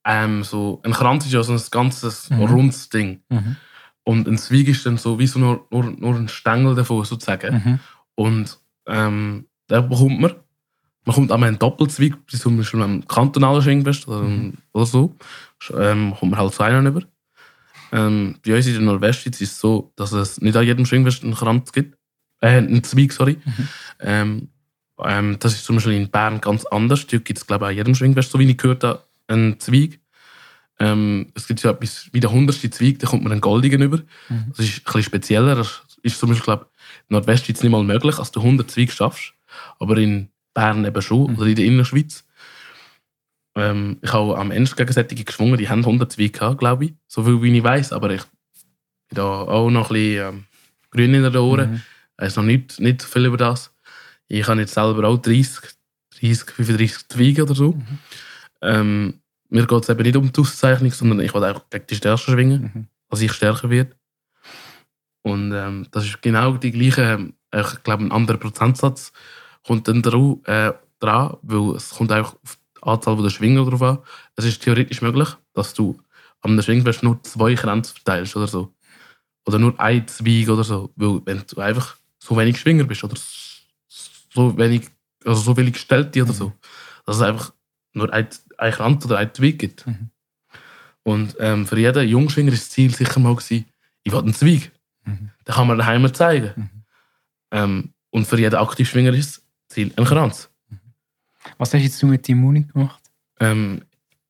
ähm, so, ein Kranz ist ja so ein ganzes Mhm. rundes Ding. Mhm. Und ein Zweig ist dann so wie so nur, nur, nur ein Stängel davon, sozusagen. Mhm. Und ähm, den bekommt man. Man kommt einmal einen Doppelzweig, zum Beispiel am kantonalen Schwingfest oder, Mhm. oder so. Ähm, kommt man halt so einen über. Ähm, bei uns in der Nordwestschweiz ist es so, dass es nicht an jedem Schwingfest einen Kranz gibt. Äh, einen Zweig, sorry. Mhm. Ähm, ähm, das ist zum Beispiel in Bern ganz anders. Da gibt es, glaube ich, an jedem Schwingfest, so wie ich gehört habe, einen Zweig. Ähm, es gibt ja etwas wie der hundertste Zweig, da kommt man einen goldigen über. Mhm. Das ist ein bisschen spezieller. Das ist zum Beispiel, glaube ich, in Nordwestschweiz nicht mal möglich, dass du 100 Zweige schaffst. Aber in Bern eben schon, Mhm. oder in der Innerschweiz. Ähm, ich habe am Ende gegen solche geschwungen, die haben 100 Zweige gehabt, glaube ich. So viel wie ich weiß. Aber ich bin da auch noch ein bisschen ähm, grün in den Ohren. Mhm. weiß noch nicht, nicht so viel über das. Ich habe jetzt selber auch 30, 30 35 Zwiegen oder so. Mhm. Ähm, mir geht es eben nicht um die Auszeichnung, sondern ich will auch gegen die Stärke schwingen, Mhm. als ich stärker werde. Und ähm, das ist genau die gleiche, ähm, ich glaube, ein anderer Prozentsatz kommt dann dran, äh, dran, weil es kommt auch auf die Anzahl der Schwinger drauf an. Es ist theoretisch möglich, dass du am Schwingfest nur zwei Kränze verteilst oder so. Oder nur ein Zweig oder so. Weil wenn du einfach so wenig Schwinger bist oder so wenig, also so wenig Gestellte oder so, dass es einfach nur ein, ein Kranz oder ein Zweig gibt. Mhm. Und ähm, für jeden Jungschwinger war das Ziel sicher mal, gewesen, ich will einen Zweig. Mhm. Den kann man daheim zeigen. Mhm. Ähm, und für jeden Aktivschwinger ist das Ziel ein Kranz. Was hast jetzt du mit deinem Muni gemacht? Ähm,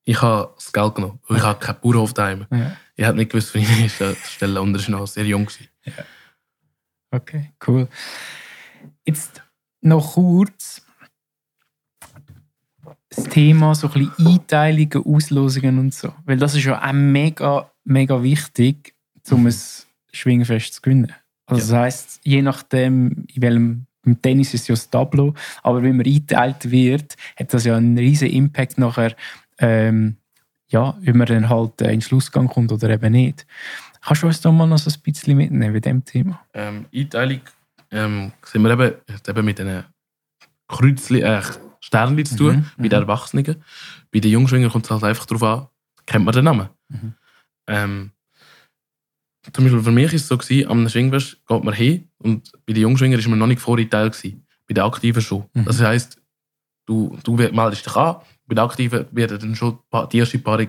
ich habe das Geld genommen, weil ich habe keinen Bauernhof daheim. Ja. Ich hätte nicht gewusst, wie ich mich stellen und er war noch sehr jung. Gewesen. Okay, cool. Jetzt noch kurz das Thema so ein bisschen Einteilungen, Auslosungen und so. Weil das ist ja auch mega, mega wichtig, um ein Schwingfest zu gewinnen. Also das heisst, je nachdem, in welchem im Tennis ist es ja das Tableau, aber wenn man eingeteilt wird, hat das ja einen riesen Impact nachher, ähm, ja, ob man dann halt äh, in den Schlussgang kommt oder eben nicht. Kannst du uns da mal noch so ein bisschen mitnehmen bei dem Thema? Ähm, Einteilung ähm, sind wir eben, hat eben mit diesen Kreuzli, äh, Sternchen zu tun, Mhm, bei mhm. den Erwachsenen. Bei den Jungschwingern kommt es halt einfach darauf an, kennt man den Namen. Mhm. Ähm, zum Beispiel für mich war es so, gewesen, am Schwingfest geht man hin und bei den Jungschwingern war man noch nicht vorgeteilt. Gewesen, bei den Aktiven schon. Mhm. Das heisst, du, du meldest dich an, bei den Aktiven wird dann schon die erste Paarung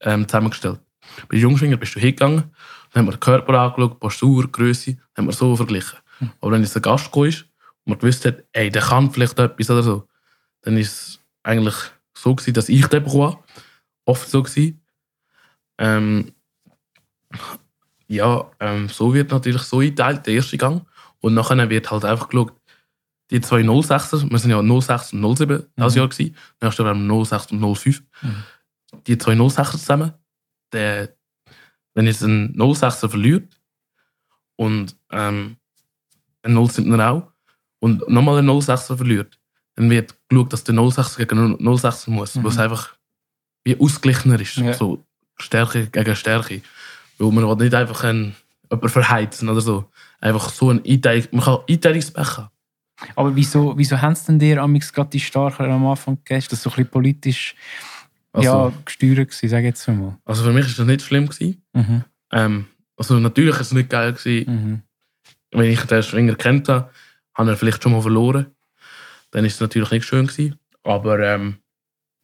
ähm, zusammengestellt. Bei den Jungschwingern bist du hingegangen, dann haben wir den Körper angeschaut, Postur, Größe, haben wir so verglichen. Aber wenn jetzt ein Gast gekommen ist und man gewusst hat, ey, der kann vielleicht etwas oder so, dann ist es eigentlich so gewesen, dass ich den bekommen habe. Oft so gewesen. Ähm, ja, ähm, so wird natürlich so eingeteilt, der erste Gang. Und nachher wird halt einfach geschaut, die zwei 06er, wir sind ja 06 und 07 das Mhm. Jahr gewesen, nächstes Jahr werden wir 06 und 05. Mhm. Die zwei 06er zusammen, der, wenn jetzt ein 06er verliert und ähm, ein 07er auch und nochmal ein 06er verliert, dann wird geschaut, dass der 06er gegen 06er muss, Mhm. was einfach wie ausgeglichener ist. Ja. So Stärke gegen Stärke. Weil man will nicht einfach einen, jemanden verheizen oder so. Einfach so ein Einteilung, man kann Einteilungspech haben. Aber wieso, wieso haben sie denn dir amix gerade die Starker am Anfang gegeben? Ist das so ein bisschen politisch Also, ja, gesteuert gewesen, sag jetzt mal. also für mich war das nicht schlimm. Gewesen. Mhm. Ähm, also natürlich war es nicht geil. Gewesen. Mhm. Wenn ich den Schwinger kennt habe, habe er vielleicht schon mal verloren. Dann ist es natürlich nicht schön gewesen. Aber ähm,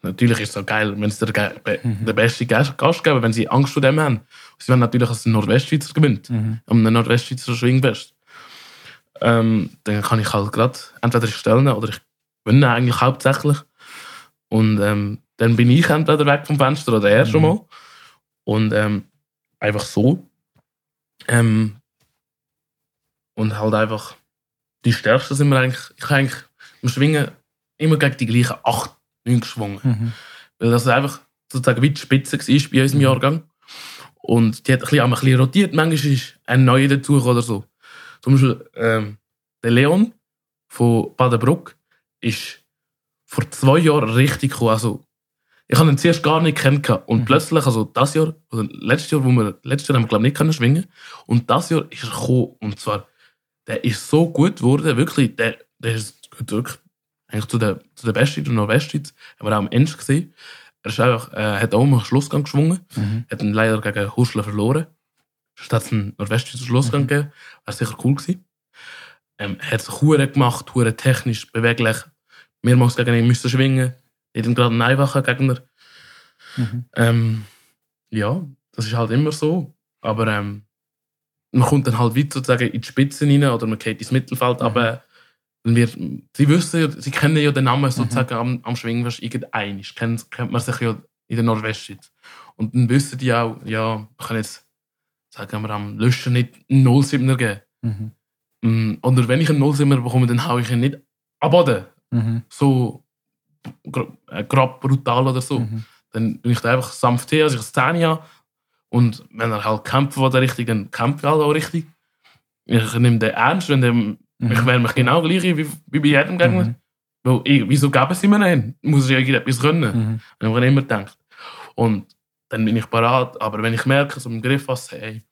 natürlich ist es auch geil, wenn sie der, be Mhm. der beste Gast Gast geben, wenn sie Angst vor dem haben. Sie wollen natürlich, dass der Nordwestschweizer gewinnt. Mhm. am Nordwestschweizer Schwingfest. Ähm, dann kann ich halt gerade entweder ich stellen oder ich gewinne eigentlich hauptsächlich. Und ähm, dann bin ich entweder weg vom Fenster oder er schon Mhm. mal. Und ähm, einfach so. Ähm, und halt einfach die Stärksten sind wir eigentlich, ich habe eigentlich im Schwingen immer gegen die gleichen 8, 9 geschwungen. Mhm. Weil das einfach sozusagen wie die Spitze war bei unserem Mhm. Jahrgang. Und die hat ein bisschen, ein bisschen rotiert. Manchmal ist ein neuer dazu oder so. Zum Beispiel ähm, der Leon von Badenbruck ist vor zwei Jahren richtig gekommen. Also, ich habe ihn zuerst gar nicht kennengelernt. Und Mhm. plötzlich, also das Jahr, oder letztes Jahr, wo wir, letztes Jahr haben wir glaube ich nicht können schwingen. Und das Jahr ist er gekommen. Und zwar, der ist so gut geworden, wirklich, der, der ist wirklich eigentlich zu der, zu der Besten der Nordwestschweiz. Haben wir auch am Ende gesehen. Er ist einfach, äh, hat auch mal einen Schlussgang geschwungen. Mhm. Hat ihn leider gegen Hurschler verloren. Es einen Nordwestschweizer Schlussgang Mhm. gegeben. Wäre sicher cool gewesen. Ähm, hat sich hure gemacht, hure technisch, beweglich. Mehrmals gegen ihn müssen schwingen. Nicht gerade ein einfacher Gegner. Mhm. Ähm, ja, das ist halt immer so. Aber ähm, man kommt dann halt weiter sozusagen in die Spitze rein oder man geht ins Mittelfeld. Mhm. Aber dann wird, sie wissen ja, sie kennen ja den Namen sozusagen am, am Schwingen, irgendein ist. Kennt, kennt man sich ja in der Nordwestschweiz. Und dann wissen die auch, ja, man kann jetzt, sagen wir, am Löschen nicht einen 07er geben. Mhm. Mm, Oder wenn ich einen 07er bekomme, dann hau ich ihn nicht abbaden. Mhm. So äh, grad brutal oder so Mhm. dann bin ich da einfach sanft her, also ich das Zähne habe. Und wenn er halt kämpfen will, richtig, dann kämpft er halt auch richtig. ich nehme den ernst, wenn der, Mhm. ich wäre mich genau gleich wie, wie bei jedem Gegner. Mhm. Weil, ich, wieso geben sie mir einen? Muss ich irgendetwas können. Mhm. Habe ich immer gedacht. Und dann bin ich parat. Aber wenn ich merke, so im Griff was, hey,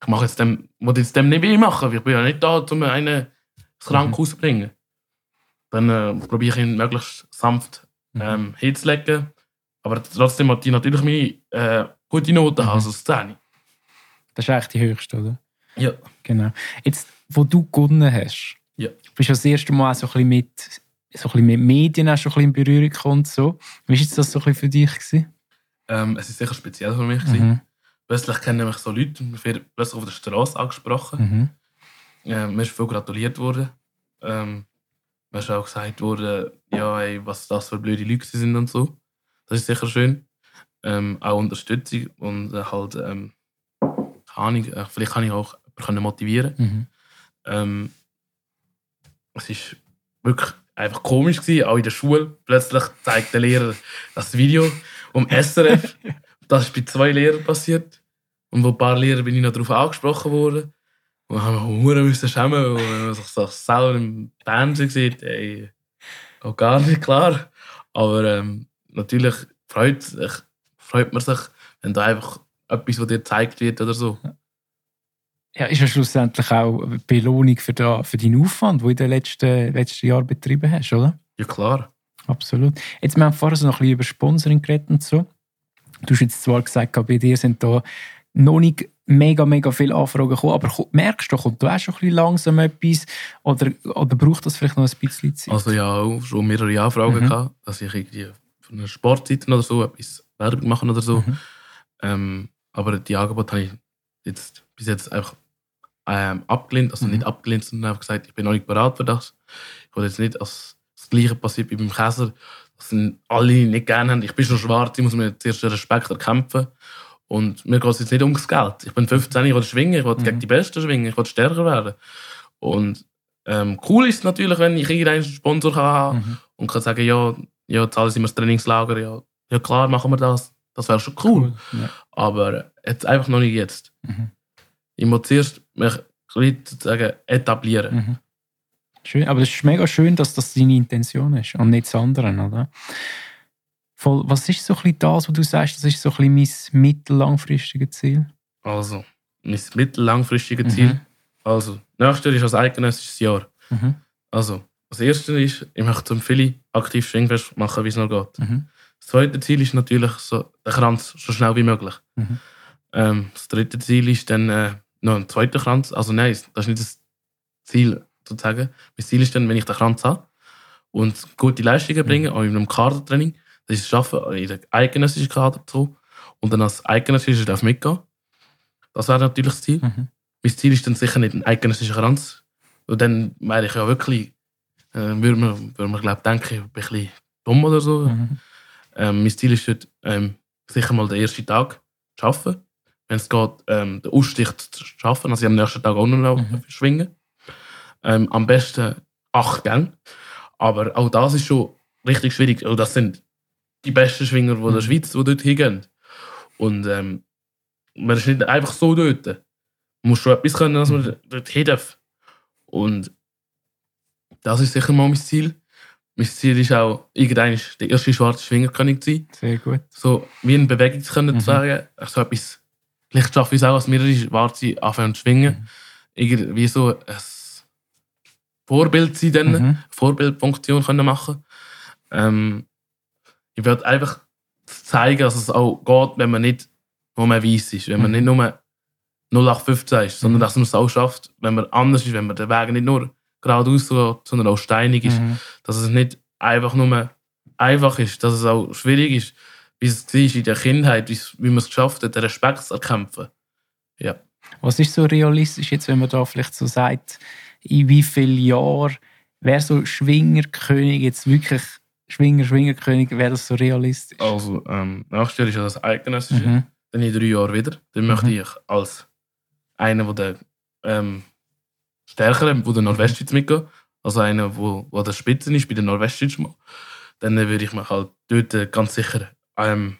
ich mache jetzt dem, will jetzt dem nicht machen, weil ich bin ja nicht da, um einen ins Krankenhaus zu bringen. Dann äh, probiere ich ihn möglichst sanft Mhm. ähm, hinzulegen. Aber trotzdem hat die natürlich meine äh, gute Noten, Mhm. also 10. Das ist eigentlich die höchste, oder? Ja. Genau. Jetzt, wo du gewonnen hast, Ja. bist du das erste Mal so ein bisschen mit, so ein bisschen mit Medien auch schon ein bisschen in Berührung gekommen so. Wie war das so ein bisschen für dich? Gewesen? Ähm, es ist sicher speziell für mich. gewesen. Mhm. Plötzlich kennen mich so Leute, mir wird plötzlich auf der Straße angesprochen. Mhm. Äh, mir ist viel gratuliert worden. Ähm, mir ist auch gesagt worden, ja, ey, was das für blöde Leute sind und so. Das ist sicher schön. Ähm, auch Unterstützung und äh, halt, ähm, keine Ahnung, äh, vielleicht kann ich auch können motivieren. Mhm. Ähm, es ist wirklich einfach komisch gewesen, auch in der Schule. Plötzlich zeigt der Lehrer das Video um SRF. das ist bei zwei Lehrern passiert. Und wo ein paar Lehrer bin ich noch darauf angesprochen worden. Und haben wir müssen schämen, weil man sich selber im Fernsehen sieht, ey, auch gar nicht klar. Aber ähm, natürlich freut, sich, freut man sich, wenn da einfach etwas, was dir gezeigt wird oder so. Ja, ist ja schlussendlich auch eine Belohnung für, da, für deinen Aufwand, den du in den letzten, letzten Jahren betrieben hast, oder? Ja, klar. Absolut. Jetzt, wir haben vorher so noch ein bisschen über Sponsoring geredet und so. Du hast jetzt zwar gesagt, bei dir sind da noch nicht mega, mega viele Anfragen gekommen, aber merkst du, kommt da auch schon ein bisschen langsam etwas oder, oder braucht das vielleicht noch ein bisschen Zeit? Also ja, auch schon mehrere Anfragen Mhm. gehabt, dass ich irgendwie von einer Sportseite oder so etwas Werbung machen oder so. Mhm. Ähm, aber die Angebote habe ich jetzt bis jetzt einfach ähm, abgelehnt. Also Mhm. nicht abgelehnt, sondern einfach gesagt, ich bin noch nicht bereit für das. Ich will jetzt nicht, dass das Gleiche passiert wie beim Käser, dass alle nicht gerne haben. Ich bin schon schwarz, ich muss mir zuerst Respekt erkämpfen. Und mir geht es jetzt nicht ums Geld. Ich bin 15, ich will schwingen, ich will Mhm. gegen die Besten schwingen, ich will stärker werden. Und ähm, cool ist es natürlich, wenn ich irgendeinen Sponsor kann haben Mhm. und kann sagen, ja, ja zahlen Sie mir das Trainingslager, ja, ja klar, machen wir das. Das wäre schon cool. Ja. Aber jetzt einfach noch nicht jetzt. Mhm. Ich muss zuerst mich sozusagen etablieren. Mhm. Schön, aber es ist mega schön, dass das deine Intention ist und nicht das andere, oder? Voll, was ist so ein bisschen das, was du sagst, das ist so ein bisschen mein mittellangfristiges Ziel? Also, mein mittellangfristiges Ziel. Also, nächstes Jahr ist als eidgenössisches Jahr. Mhm. Also, das erste ist, ich möchte zum Philly aktiv Schwingfest machen, wie es noch geht. Mhm. Das zweite Ziel ist natürlich so, der Kranz so schnell wie möglich. Mhm. Ähm, das dritte Ziel ist dann äh, noch ein zweiter Kranz. Also nein, das ist nicht das Ziel sozusagen. Mein Ziel ist dann, wenn ich den Kranz habe und gute Leistungen bringe, auch in einem Kadertraining, dass ich es schaffe, in den eidgenössischen Kader zu und dann als eidgenössischer darf mitgehen. Das wäre natürlich das Ziel. Mhm. Mein Ziel ist dann sicher nicht ein eidgenössischer Kranz. Und dann wäre ich ja wirklich, äh, würde man, würde man glaube denken, ich bin ein bisschen dumm oder so. Mhm. Ähm, mein Ziel ist dort, ähm, sicher mal den ersten Tag zu arbeiten. Wenn es geht, ähm, den Ausstich zu schaffen, also ich am nächsten Tag auch noch Mhm. schwingen. Ähm, am besten acht Gänge. Aber auch das ist schon richtig schwierig. Und das sind die besten Schwinger von der Mhm. Schweiz, die dort hingehen. Und ähm, man ist nicht einfach so dort. Man muss schon etwas können, dass man dort hin darf. Und das ist sicher mal mein Ziel. Mein Ziel ist auch, irgendwann der erste schwarze Schwingerkönig zu sein. Sehr gut. So wie in Bewegung zu können, Mhm. zu sagen. So etwas, vielleicht schaffe ich es auch, als mehrere Schwarze anfangen zu schwingen. Mhm. Irgendwie so ein Vorbild sein, dann, Mhm. Vorbildfunktion können machen. Ähm, ich werde einfach zeigen, dass es auch geht, wenn man nicht nur weiss ist, wenn man Mhm. nicht nur 0815 ist, sondern Mhm. dass man es auch schafft, wenn man anders ist, wenn man den Weg nicht nur geradeaus geht, sondern auch steinig ist Mhm. dass es nicht einfach nur einfach ist, dass es auch schwierig ist, wie es war in der Kindheit, wie man es geschafft hat, den Respekt zu erkämpfen. Ja. Was ist so realistisch jetzt, wenn man da vielleicht so sagt, in wie vielen Jahren wäre so Schwingerkönig jetzt wirklich Schwinger, Schwingerkönig, wäre das so realistisch? Also, ähm, nächstes Jahr ist ja das Eidgenössische, Mhm. dann in drei Jahren wieder. Dann möchte Mhm. ich als einer, der ähm, stärkere, wo der Nordwestschweiz mitgeht, also einer, wo, wo der Spitze ist bei der Nordwestschweiz dann würde ich mich halt dort äh, ganz sicher ähm,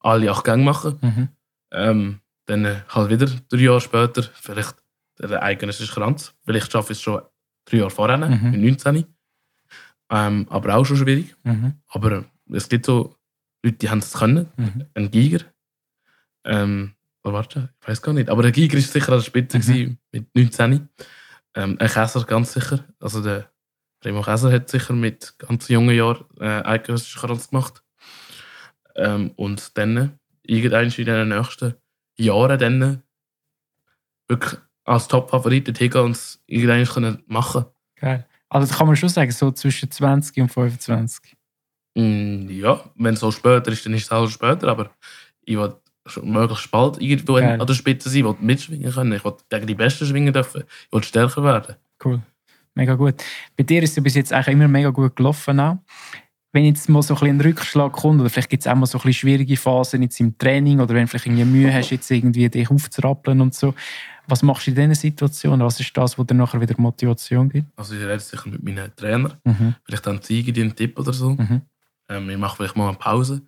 alle acht Gänge machen. Mhm. Ähm, dann äh, halt wieder drei Jahre später vielleicht der eidgenössische Kranz. Vielleicht schaffe ich es schon drei Jahre vorher, Mhm. mit 19. Ähm, aber auch schon schwierig. Mhm. Aber es gibt so Leute, die haben es können. Mhm. Ein Giger. Ähm, warte, ich weiß gar nicht. Aber der Giger ist sicher an der Spitze Mhm. mit 19. Ähm, ein Käser ganz sicher. Also der Remo Käser hat sicher mit ganz jungen Jahren äh, eidgenössische Kranz gemacht. Ähm, und dann, irgendwann in den nächsten Jahren, dann wirklich als Top-Favorit dorthin gehen und es irgendwann machen Geil. Also das kann man schon sagen, so zwischen 20 und 25. Mm, Ja, wenn es so später ist, dann ist es auch später, aber ich will möglichst bald irgendwo Geil. an der Spitze sein, ich will mitschwingen können, ich will gegen die Besten schwingen dürfen, ich will stärker werden. Cool. Mega gut. Bei dir ist es bis jetzt eigentlich immer mega gut gelaufen. Auch. Wenn jetzt mal so ein, bisschen ein Rückschlag kommt, oder vielleicht gibt es auch mal so ein bisschen schwierige Phasen jetzt im Training, oder wenn du vielleicht irgendwie Mühe hast, jetzt irgendwie dich aufzurappeln und so. Was machst du in diesen Situationen? Was ist das, was dir nachher wieder Motivation gibt? Also ich rede sicher mit meinen Trainer, Mhm. vielleicht dann zeige die einen Tipp oder so. Mhm. Ähm, ich mache vielleicht mal eine Pause.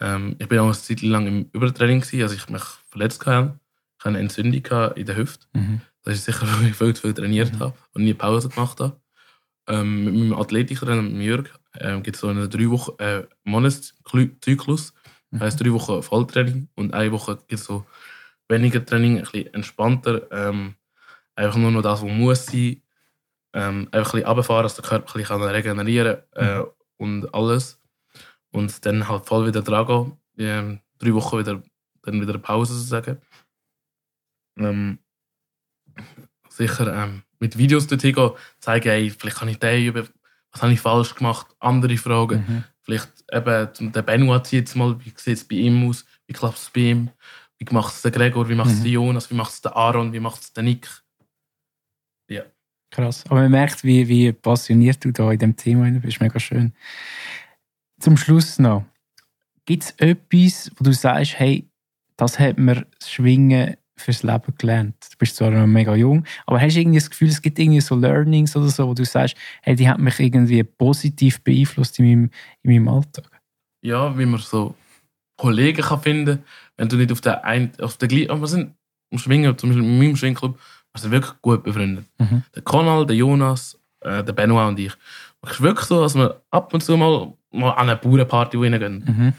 Ähm, ich bin auch eine Zeit lang im Übertraining, gewesen, also ich mich verletzt hatte. Ich hatte eine Entzündung gehabt in der Hüfte. Mhm. Das ist sicher, weil ich viel zu viel trainiert Mhm. habe und nie Pause gemacht habe. Ähm, mit meinem Athletiker, mit Jörg, ähm, gibt es so einen drei Wochen äh, Monatszyklus. Das heisst, drei Wochen Volltraining und eine Woche gibt es so weniger Training, ein bisschen entspannter. Ähm, einfach nur noch das, was muss sein. Ähm, einfach ein bisschen runterfahren, dass der Körper ein bisschen regenerieren kann äh, und alles. Und dann halt voll wieder dran gehen. Ähm, drei Wochen wieder, dann wieder eine Pause sozusagen. Ähm, sicher ähm, mit Videos dorthin gehen, zeigen, ey, vielleicht kann ich den üben, was habe ich falsch gemacht, andere Fragen. Mhm. Vielleicht eben, der Benoit zieht jetzt mal, wie sieht es bei ihm aus, wie klappt es bei ihm, wie macht es der Gregor, wie macht es Mhm. der Jonas, wie macht es der Aaron, wie macht es der Nick. Krass. Aber man merkt, wie, wie passioniert du da in dem Thema bist. Mega schön. Zum Schluss noch. Gibt es etwas, wo du sagst, hey, das hat mir das Schwingen fürs Leben gelernt? Du bist zwar noch mega jung, aber hast du irgendwie das Gefühl, es gibt irgendwie so Learnings oder so, wo du sagst, hey, die hat mich irgendwie positiv beeinflusst in meinem, in meinem Alltag? Ja, wie man so Kollegen kann finden wenn du nicht auf der ein, auf der gleichen, wir sind im Schwingen, zum Beispiel in meinem Schwingclub, wir sind wirklich gut befreundet. Mhm. Der Conal, der Jonas, äh, der Benoit und ich. Ist wirklich so, dass wir ab und zu mal, mal an eine Bauernparty reingehen. Mhm.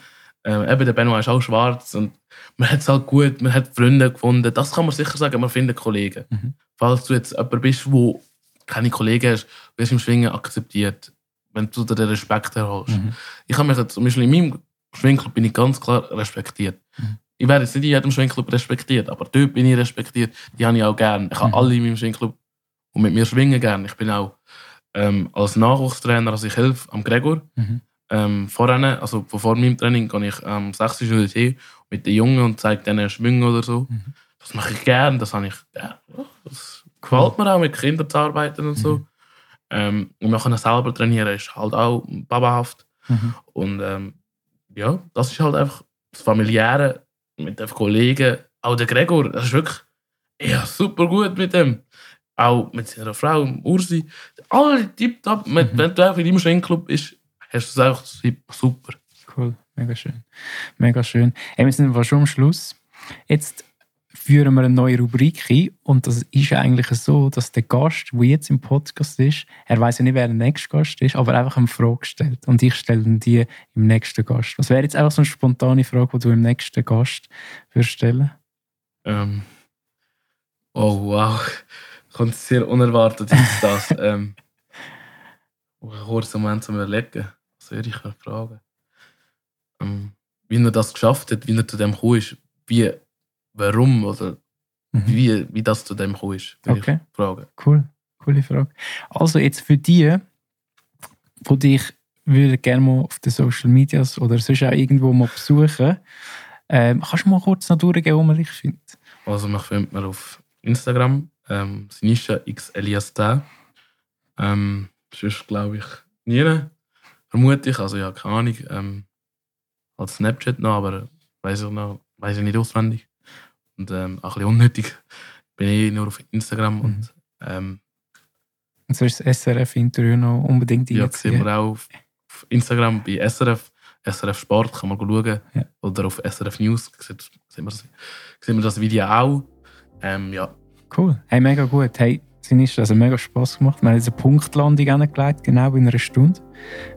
Ähm, eben, der Benoit ist auch schwarz und man hat es halt gut, man hat Freunde gefunden. Das kann man sicher sagen, man findet Kollegen. Mhm. Falls du jetzt jemand bist, wo keine Kollegen hast, wirst du im Schwingen akzeptiert, wenn du den Respekt erholst. Mhm. Ich habe mich jetzt, zum Beispiel in meinem Schwingclub bin ich ganz klar respektiert. Mhm. Ich werde jetzt nicht in jedem Schwingclub respektiert, aber dort bin ich respektiert. Die habe ich auch gern. Ich habe Mhm. alle in meinem Schwingclub und mit mir schwingen gern. Ich bin auch ähm, als Nachwuchstrainer, also ich helfe am Gregor. Mhm. Ähm, vorher, also vor meinem Training, gehe ich am ähm, 6. Schule hin mit den Jungen und zeige denen Schwingen oder so. Mhm. Das mache ich gern, das habe ich. Ja, Das gefällt mir auch, mit Kindern zu arbeiten und so. Mhm. Ähm, und wir können selber trainieren, ist halt auch babahaft. Mhm. Und ähm, ja, das ist halt einfach das Familiäre mit den Kollegen. Auch der Gregor, das ist wirklich ja, super gut mit dem. Auch mit seiner Frau, Ursi. Alle tipptopp. Mit- Mhm. Wenn du einfach in deinem Schwingclub bist, hast du es einfach super. Cool, mega schön. Mega schön. Hey, wir sind schon am Schluss. Jetzt führen wir eine neue Rubrik ein und das ist eigentlich so, dass der Gast, der jetzt im Podcast ist, er weiß ja nicht, wer der nächste Gast ist, aber einfach eine Frage stellt und ich stelle dann die im nächsten Gast. Was wäre jetzt einfach so eine spontane Frage, die du im nächsten Gast würdest stellen? Ähm, oh wow, kommt sehr unerwartet ist das. ähm, einen kurzen Moment zum Überlegen. Was würde ich fragen? Ähm, wie er das geschafft hat, wie er zu dem gekommen ist, wie, warum oder Mhm. wie, wie das zu dem gekommen ist, würde Okay. ich fragen. Cool, coole Frage. Also jetzt für die, die dich würde gerne mal auf den Social Medias oder sonst auch irgendwo mal besuchen, ähm, kannst du mal kurz noch durchgehen, wo man dich findet? Also mich findet man auf Instagram, ähm, Sinisha x Elias da. Ähm, sonst glaube ich nie, vermute ich, also ja, keine Ahnung. Ähm, als Snapchat noch, aber weiß ich noch, weiß ich nicht auswendig. Und ähm, auch ein bisschen unnötig. Bin ich nur auf Instagram und ähm, Und so ist das SRF-Interview noch unbedingt ja, sehen reinziehen. wir auch auf, auf Instagram bei SRF, SRF Sport, kann man schauen. Ja. Oder auf SRF News sieht, sehen, wir das, sehen wir das Video auch. Ähm, ja, Cool. Hey, mega gut. Hey, Sinistro, also mega Spass gemacht. Wir haben jetzt eine Punktlandung angelegt, genau in einer Stunde.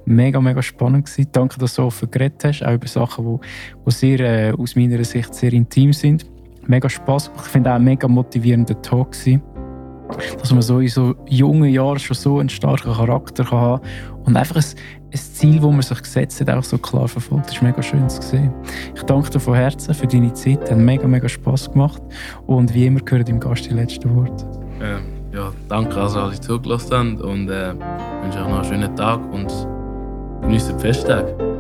Mega, mega spannend gewesen. Danke, dass du so offen geredet hast, auch über Sachen, die, sehr, äh, aus meiner Sicht sehr intim sind. Mega Spass gemacht. Ich finde auch ein mega motivierender Talk gewesen dass man so in so jungen Jahren schon so einen starken Charakter kann haben und einfach ein, ein Ziel, das man sich gesetzt hat, auch so klar verfolgt. Das ist mega schön zu sehen. Ich danke dir von Herzen für deine Zeit. Es hat mega, mega Spass gemacht. Und wie immer gehören deinem Gast die letzten Worte. Ähm, ja, danke, dass alle zugelassen haben und äh, wünsche euch noch einen schönen Tag und genießt die Festtage.